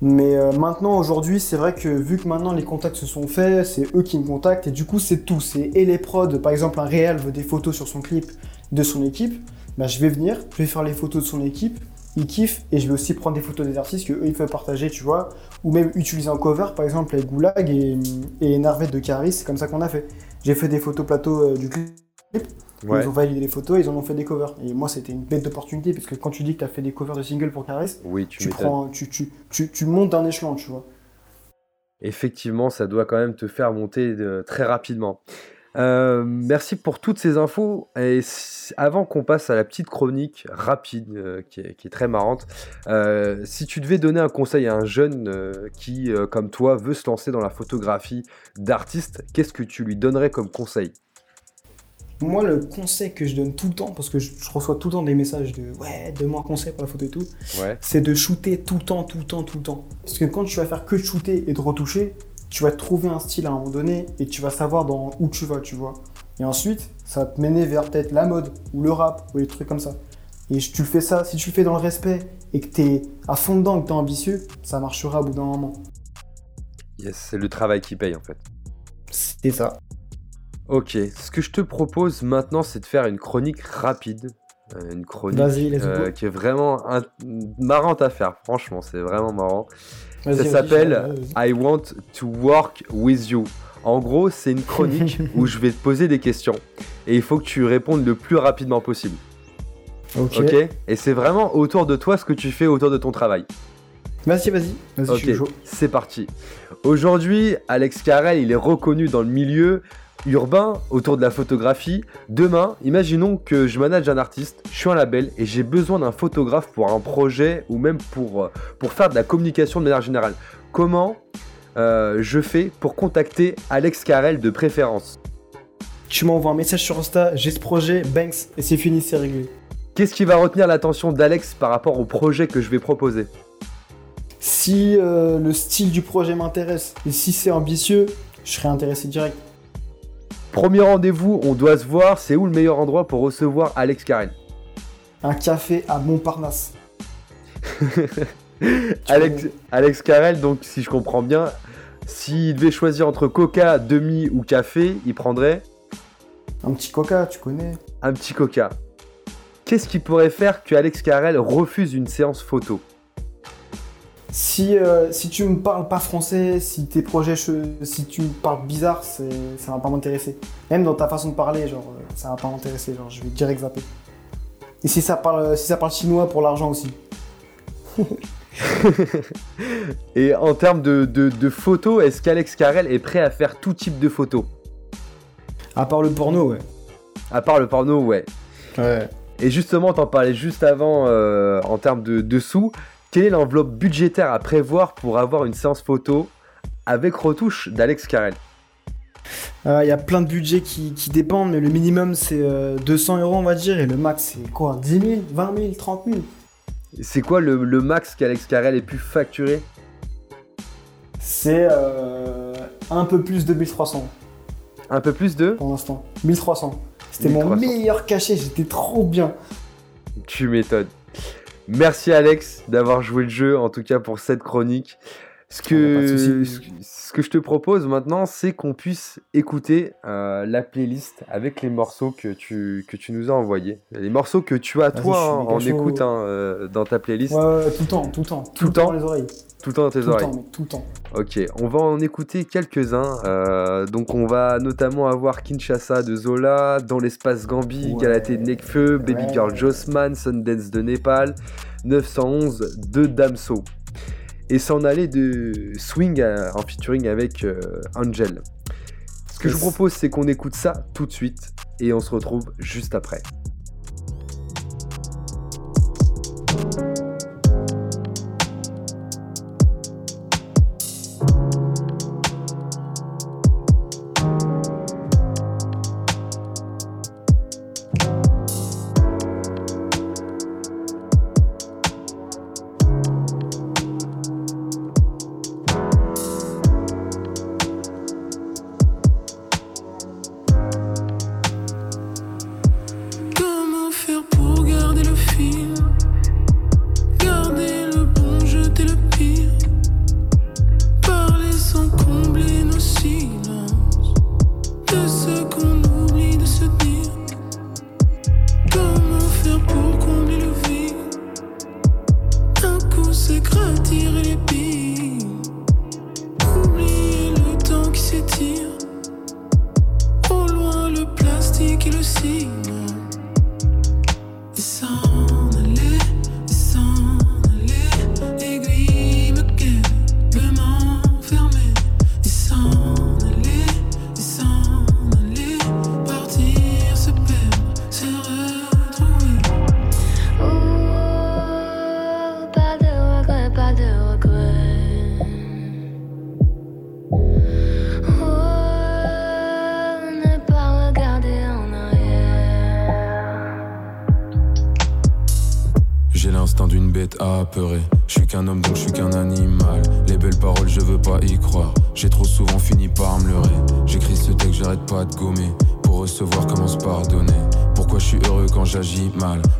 Mais euh, maintenant, aujourd'hui, c'est vrai que vu que maintenant les contacts se sont faits, c'est eux qui me contactent et du coup, c'est tout. C'est et les prods, par exemple, un réel veut des photos sur son clip de son équipe, bah, je vais venir, je vais faire les photos de son équipe, ils kiffent et je vais aussi prendre des photos des artistes que eux ils peuvent partager, tu vois, ou même utiliser en cover, par exemple, avec Goulag et, et Énervé de Caris, c'est comme ça qu'on a fait. J'ai fait des photos plateau euh, du clip. Ouais. Ils ont validé les photos, ils en ont fait des covers. Et moi, c'était une bête d'opportunité, parce que quand tu dis que tu as fait des covers de singles pour Caris, Oui, tu, prends, tu, tu, montes d'un échelon, tu vois. Effectivement, ça doit quand même te faire monter de- très rapidement. Euh, merci pour toutes ces infos. Et avant qu'on passe à la petite chronique rapide, euh, qui, est, qui est très marrante, euh, si tu devais donner un conseil à un jeune qui, comme toi, veut se lancer dans la photographie d'artiste, qu'est-ce que tu lui donnerais comme conseil? Moi, le conseil que je donne tout le temps, parce que je, je reçois tout le temps des messages de ouais, donne-moi un conseil pour la photo et tout, Ouais. c'est de shooter tout le temps, tout le temps, tout le temps. Parce que quand tu vas faire que de shooter et de retoucher, tu vas trouver un style à un moment donné et tu vas savoir dans où tu vas, tu vois. Et ensuite, ça va te mener vers peut-être la mode ou le rap ou des trucs comme ça. Et tu le fais ça, si tu le fais dans le respect et que t'es à fond dedans, que t'es ambitieux, ça marchera au bout d'un moment. Yes, c'est le travail qui paye en fait. C'est ça. Ok, ce que je te propose maintenant, c'est de faire une chronique rapide. Euh, une chronique euh, qui est vraiment un- marrante à faire, franchement, c'est vraiment marrant. Ça s'appelle. I want to work with you. En gros, c'est une chronique où je vais te poser des questions et il faut que tu répondes le plus rapidement possible. Ok. Ok Et c'est vraiment autour de toi ce que tu fais autour de ton travail. Vas-y, vas-y. Vas-y, je suis Ok, chaud. c'est parti. Aujourd'hui, Alex Carrel, il est reconnu dans le milieu urbain autour de la photographie. Demain, imaginons que je manage un artiste, je suis un label et j'ai besoin d'un photographe pour un projet ou même pour, euh, pour faire de la communication de manière générale. Comment euh, je fais pour contacter Alex Carrel de préférence? Tu m'envoies un message sur Insta, j'ai ce projet, Banks, et c'est fini, c'est réglé. Qu'est-ce qui va retenir l'attention d'Alex par rapport au projet que je vais proposer? Si euh, le style du projet m'intéresse et si c'est ambitieux, je serai intéressé direct. Premier rendez-vous, on doit se voir. C'est où le meilleur endroit pour recevoir Alex Carrel Un café à Montparnasse. Alex, Alex Carrel, donc si je comprends bien, s'il devait choisir entre coca, demi ou café, il prendrait Un petit coca, tu connais. un petit coca. Qu'est-ce qui pourrait faire que Alex Carrel refuse une séance photo? Si, euh, si tu me parles pas français, si tes projets, si tu me parles bizarre, c'est- ça va pas m'intéresser. Même dans ta façon de parler, genre, euh, ça va pas m'intéresser, genre, je vais direct zapper. Et si ça parle, si ça parle chinois pour l'argent aussi. Et en termes de, de, de photos, est-ce qu'Alex Carrel est prêt à faire tout type de photos? À part le porno, ouais. À part le porno, ouais. Ouais. Et justement, t'en parlais juste avant euh, en termes de, de sous. Quelle est l'enveloppe budgétaire à prévoir pour avoir une séance photo avec retouche d'Alex Carrel Il y a plein de budgets qui, qui dépendent, mais le minimum c'est euh, 200 euros, on va dire, et le max c'est quoi 10 000, 20 000, 30 000 C'est quoi le, le max qu'Alex Carrel ait pu facturer C'est euh, un peu plus de 1300 Un peu plus de? Pour l'instant. 1300. C'était mon 1300. meilleur cachet, j'étais trop bien. Tu m'étonnes. Merci Alex d'avoir joué le jeu, en tout cas pour cette chronique. Ce Ah, que, ce que- je te propose maintenant, c'est qu'on puisse écouter euh, la playlist avec les morceaux que tu, que tu nous as envoyés. Les morceaux que tu as, toi, hein, en écoute hein, euh, dans ta playlist, Ouais, ouais, tout le temps, tout le temps. Tout, le temps dans les oreilles. tout le temps dans tes Tout le oreilles. temps, mec, tout le temps. Ok, on va en écouter quelques-uns. euh, donc, on va notamment avoir Kinshasa de Zola, Dans l'espace Gambi, Ouais. Galaté de Nekfeu, Baby. Girl Jossman, Sundance de Népal, 911 de Damso. Et s'en aller de Swing à- en featuring avec euh, Angel. Ce que je vous propose, c'est qu'on écoute ça tout de suite et on se retrouve juste après.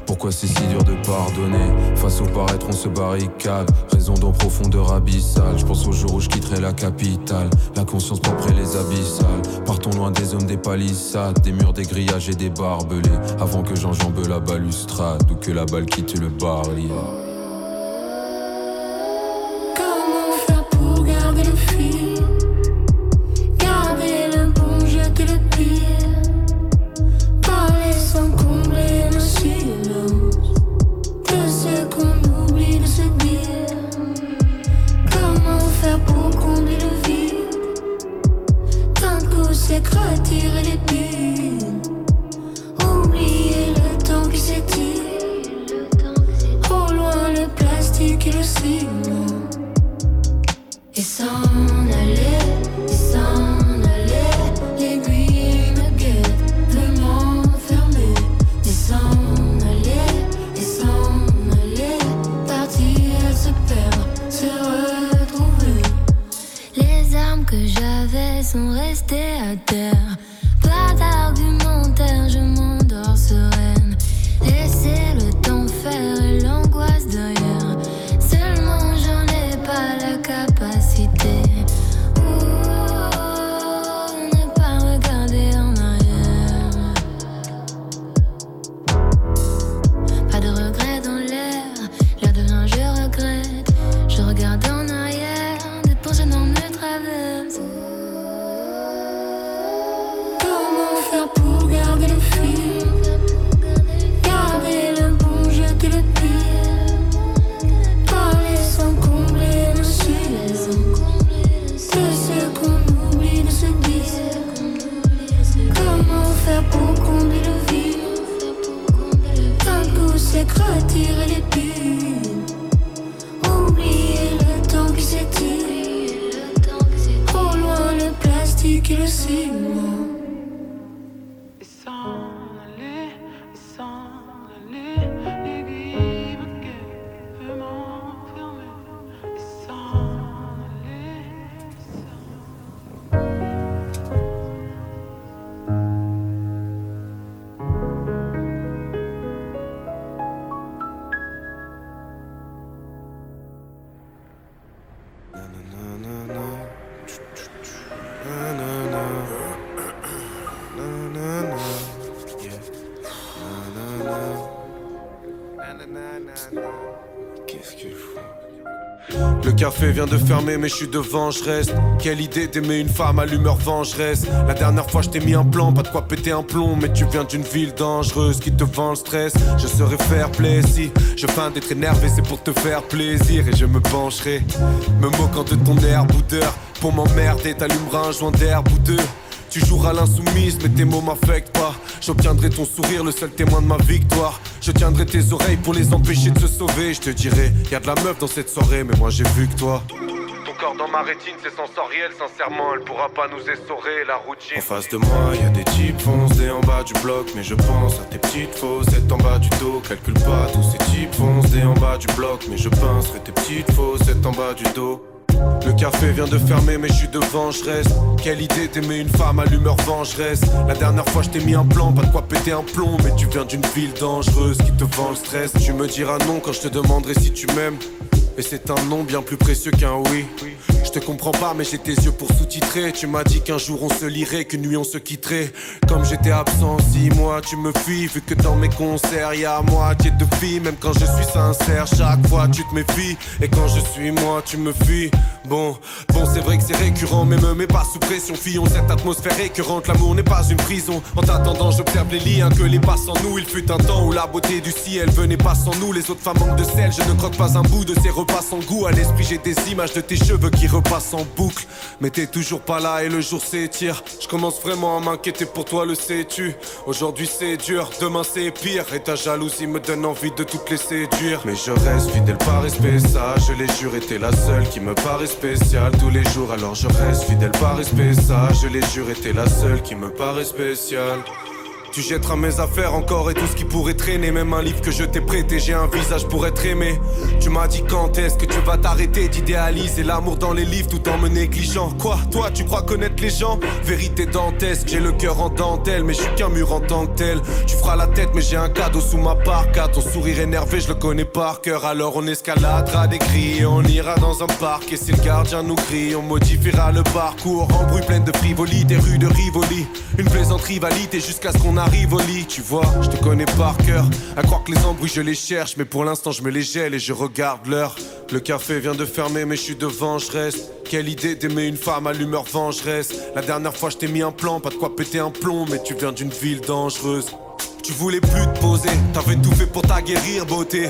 Pourquoi c'est si dur de pardonner Face au paraître, on se barricade. Raison dans profondeur abyssale. Je pense au jour où je quitterai la capitale. La conscience propre et les abyssales. Partons loin des hommes, des palissades, des murs, des grillages et des barbelés. Avant que j'enjambe la balustrade ou que la balle quitte le barrière. Mais je suis devant, je reste. Quelle idée d'aimer une femme à l'humeur vengeresse. La dernière fois, je t'ai mis un plan, pas de quoi péter un plomb. Mais tu viens d'une ville dangereuse qui te vend le stress. Je serai fair play si je feins d'être énervé, c'est pour te faire plaisir. Et je me pencherai, me moquant de ton air boudeur. Pour m'emmerder, t'allumeras un joint d'herbe ou deux. Tu joueras l'insoumise, mais tes mots m'affectent pas. J'obtiendrai ton sourire, le seul témoin de ma victoire. Je tiendrai tes oreilles pour les empêcher de se sauver. Je te dirai, y de la meuf dans cette soirée, mais moi j'ai vu que toi. Dans ma rétine, c'est sensoriel, sincèrement, elle pourra pas nous essorer la routine. En face de moi, y a des types foncés en bas du bloc, mais je pense à tes petites faussettes en bas du dos. Calcule pas tous ces types foncés en bas du bloc, mais je penserai tes petites faussettes en bas du dos. Le café vient de fermer, mais je suis devant, je. Quelle idée d'aimer une femme à l'humeur vengeresse. La dernière fois, je t'ai mis un plan, pas de quoi péter un plomb. Mais tu viens d'une ville dangereuse qui te vend le stress. Tu me diras non quand je te demanderai si tu m'aimes. Et c'est un nom bien plus précieux qu'un oui. Je te comprends pas, mais j'ai tes yeux pour sous-titrer. Tu m'as dit qu'un jour on se lirait, qu'une nuit on se quitterait. Comme j'étais absent six mois, tu me fuis. Vu que dans mes concerts, y a moitié de filles. Même quand je suis sincère, chaque fois tu te méfies. Et quand je suis moi, tu me fuis. Bon, bon, c'est vrai que c'est récurrent, mais me mets pas sous pression. Fillon, cette atmosphère récurrente. L'amour n'est pas une prison. En t'attendant, j'observe les liens que les passent en nous. Il fut un temps où la beauté du ciel venait pas sans nous. Les autres femmes manquent de sel. Je ne croque pas un bout de ces repas sans goût. À l'esprit, j'ai des images de tes cheveux qui repassent en boucle. Mais t'es toujours pas là et le jour s'étire. Je commence vraiment à m'inquiéter pour toi, le sais-tu? Aujourd'hui c'est dur, demain c'est pire. Et ta jalousie me donne envie de toutes les séduire. Mais je reste fidèle par respect, ça, je l'ai juré, t'es la seule qui me paraît spéciale tous les jours. Alors je reste fidèle par respect, ça, je l'ai juré, t'es la seule qui me paraît spéciale. Tu jetteras mes affaires encore et tout ce qui pourrait traîner. Même un livre que je t'ai prêté, j'ai un visage pour être aimé. Tu m'as dit quand est-ce que tu vas t'arrêter d'idéaliser l'amour dans les livres tout en me négligeant. Quoi, toi, tu crois connaître les gens? Vérité dantesque, j'ai le cœur en dentelle, mais je suis qu'un mur en tant que tel. Tu feras la tête, mais j'ai un cadeau sous ma parka. Ton sourire énervé, je le connais par cœur. Alors on escaladera des cris, on ira dans un parc. Et si le gardien nous crie, on modifiera le parcours. En bruit plein de frivolité, rue de Rivoli. Une plaisante rivalité jusqu'à ce qu'on arrive au lit, tu vois. Je te connais par cœur. À croire que les embrouilles, je les cherche. Mais pour l'instant, je me les gèle et je regarde l'heure. Le café vient de fermer, mais je suis devant, je reste. Quelle idée d'aimer une femme à l'humeur vengeresse. La dernière fois, je t'ai mis un plan, pas de quoi péter un plomb. Mais tu viens d'une ville dangereuse. Tu voulais plus te poser, t'avais tout fait pour t'aguerrir, beauté.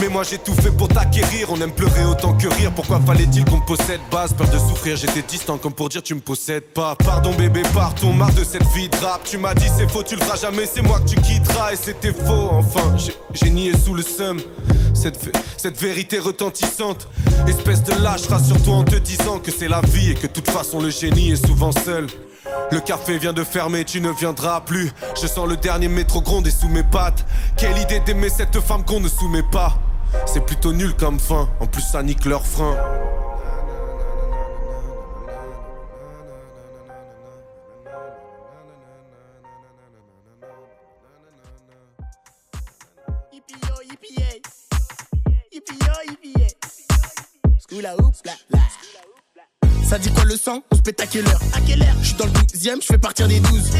Mais moi j'ai tout fait pour t'acquérir, on aime pleurer autant que rire. Pourquoi fallait-il qu'on possède base? Peur de souffrir, j'étais distant comme pour dire tu me possèdes pas. Pardon bébé, partons, marre de cette vie de rap. Tu m'as dit c'est faux, tu le feras jamais, c'est moi que tu quitteras. Et c'était faux, enfin, j'ai- nié sous le seum. Cette, vé- cette vérité retentissante, espèce de lâche, rassure-toi en te disant que c'est la vie et que de toute façon le génie est souvent seul. Le café vient de fermer, tu ne viendras plus. Je sens le dernier métro gronder sous mes pattes. Quelle idée d'aimer cette femme qu'on ne soumet pas. C'est plutôt nul comme fin, en plus ça nique leur frein. Yippee-yay. Ça dit quoi le sang? On se pète à quelle heure? À quelle heure? Je suis dans le 12ème, je fais partir des 12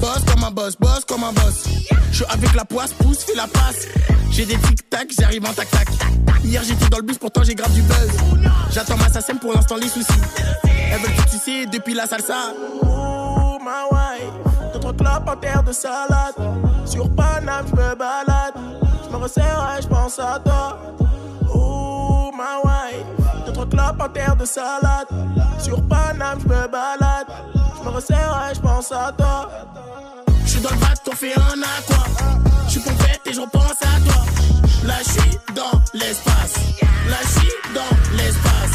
Boss comme un boss, boss comme un boss. Je suis avec la poisse, pousse, fais la passe. J'ai des tic-tac, j'arrive en tac-tac. Hier j'étais dans le bus, pourtant j'ai grave du buzz. J'attends ma SACEM pour l'instant les soucis. Elles veulent tu sais depuis la salsa. Oh ma wife D'autres clopes en terre de salade. Sur Paname je me balade. Je me resserre et je pense à toi. Oh ma wife Clopes en terre de salade. Sur Paname je me balade. Je me resserre et je pense à toi. Je suis dans le bac, on fait un aqua. Je suis pompette et je repense à toi. Là je dans l'espace. Là je dans l'espace.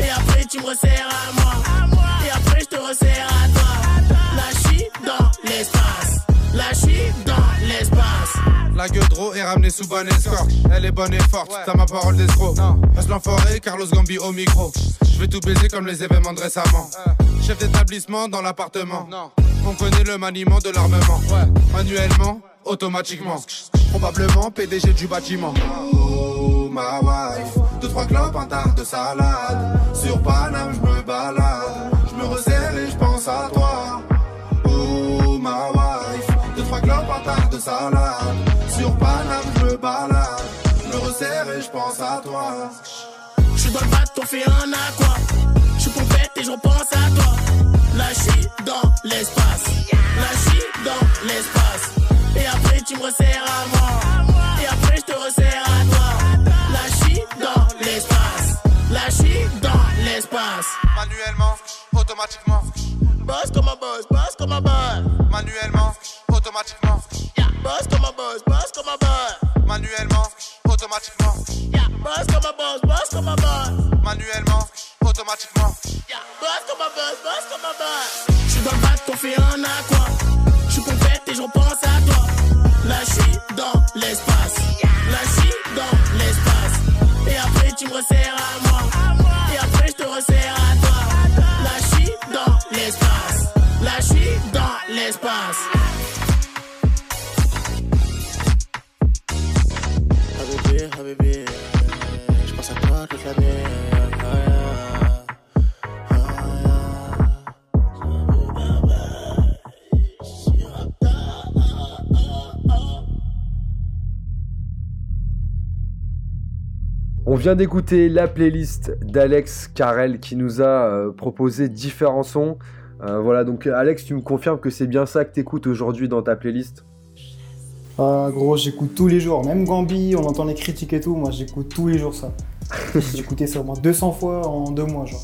Et après tu me resserres à moi. Et après je te resserre à toi. Là je dans l'espace. Là je suis dans La gueule d'eau est ramenée sous bonne escorte. Elle est bonne et forte, t'as ma parole d'escroc. Reste l'enfoiré, Carlos Gambi au micro. Je vais tout baiser comme les événements de récemment. Chef d'établissement dans l'appartement. On connaît le maniement de l'armement. Manuellement, automatiquement. Probablement PDG du bâtiment. Oh ma wife, deux trois clopes, un tas de salade. Sur Paname, je me balade. Je me resserre et je pense à toi. Oh ma wife, deux trois clopes, un tas de salade. Sur Paname, je me balade. Je me resserre et je pense à toi. Je suis dans le bateau, on fait un aqua. Je suis pompette et je repense à toi. Lâché dans l'espace. Lâché dans l'espace. Et après, tu me resserres à moi. Et après, je te resserre à toi. Lâché dans l'espace. Lâché dans l'espace. Manuellement, automatiquement. Boss comme un boss, boss comme un boss. Manuellement, automatiquement. Yeah. Boss comme un boss, boss. Manuellement, automatiquement. Yeah. Boss comme un boss, boss comme un boss. Manuellement, automatiquement. Yeah. Boss comme un boss, boss comme un boss. J'suis dans le bateau, on fait un aqua. J'suis pompette et je repense à toi. Lâché dans l'espace. Lâché dans l'espace. Et après, tu me resserres à moi. On vient d'écouter la playlist d'Alex Carrel qui nous a euh, proposé différents sons. Euh, voilà, donc Alex, tu me confirmes que c'est bien ça que t'écoutes aujourd'hui dans ta playlist? Ah, gros, j'écoute tous les jours. Même Gambi, on entend les critiques et tout. Moi, j'écoute tous les jours ça. J'ai écouté ça au moins 200 fois en deux mois, genre.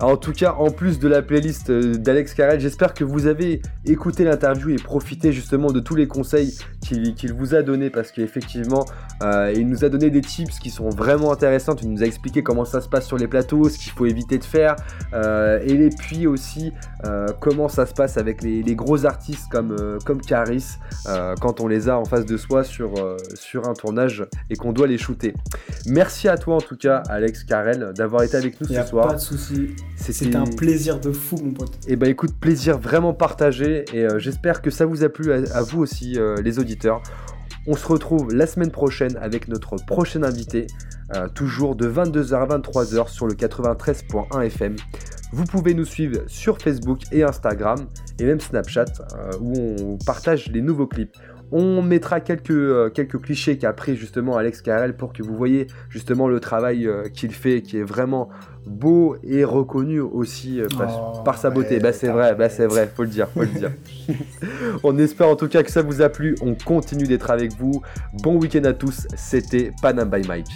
Alors, en tout cas, en plus de la playlist euh, d'Alex Carrel, j'espère que vous avez écouté l'interview et profité justement de tous les conseils qu'il vous a donnés parce qu'effectivement, euh, il nous a donné des tips qui sont vraiment intéressants. Il nous a expliqué comment ça se passe sur les plateaux, ce qu'il faut éviter de faire, euh, et puis aussi euh, comment ça se passe avec les, les gros artistes comme, comme Caris quand on les a en face de soi sur, sur un tournage et qu'on doit les shooter. Merci à toi en tout cas, Alex Carrel, d'avoir été avec nous ce soir. pas de souci. C'était un plaisir de fou, mon pote. Et bah écoute, plaisir vraiment partagé et euh, j'espère que ça vous a plu à, à vous aussi euh, les auditeurs. On se retrouve la semaine prochaine avec notre prochain invité, euh, toujours de 22h à 23h sur le 93.1 FM. Vous pouvez nous suivre sur Facebook et Instagram et même Snapchat où on partage les nouveaux clips. On mettra quelques, euh, quelques clichés qu'a pris justement Alex Carrel pour que vous voyez justement le travail euh, qu'il fait qui est vraiment beau et reconnu aussi euh, par, Oh, par sa beauté. ouais, bah c'est vrai, bah c'est vrai, faut le dire, faut le dire. on espère en tout cas que ça vous a plu. On continue d'être avec vous. Bon week-end à tous. C'était Panam by Mike.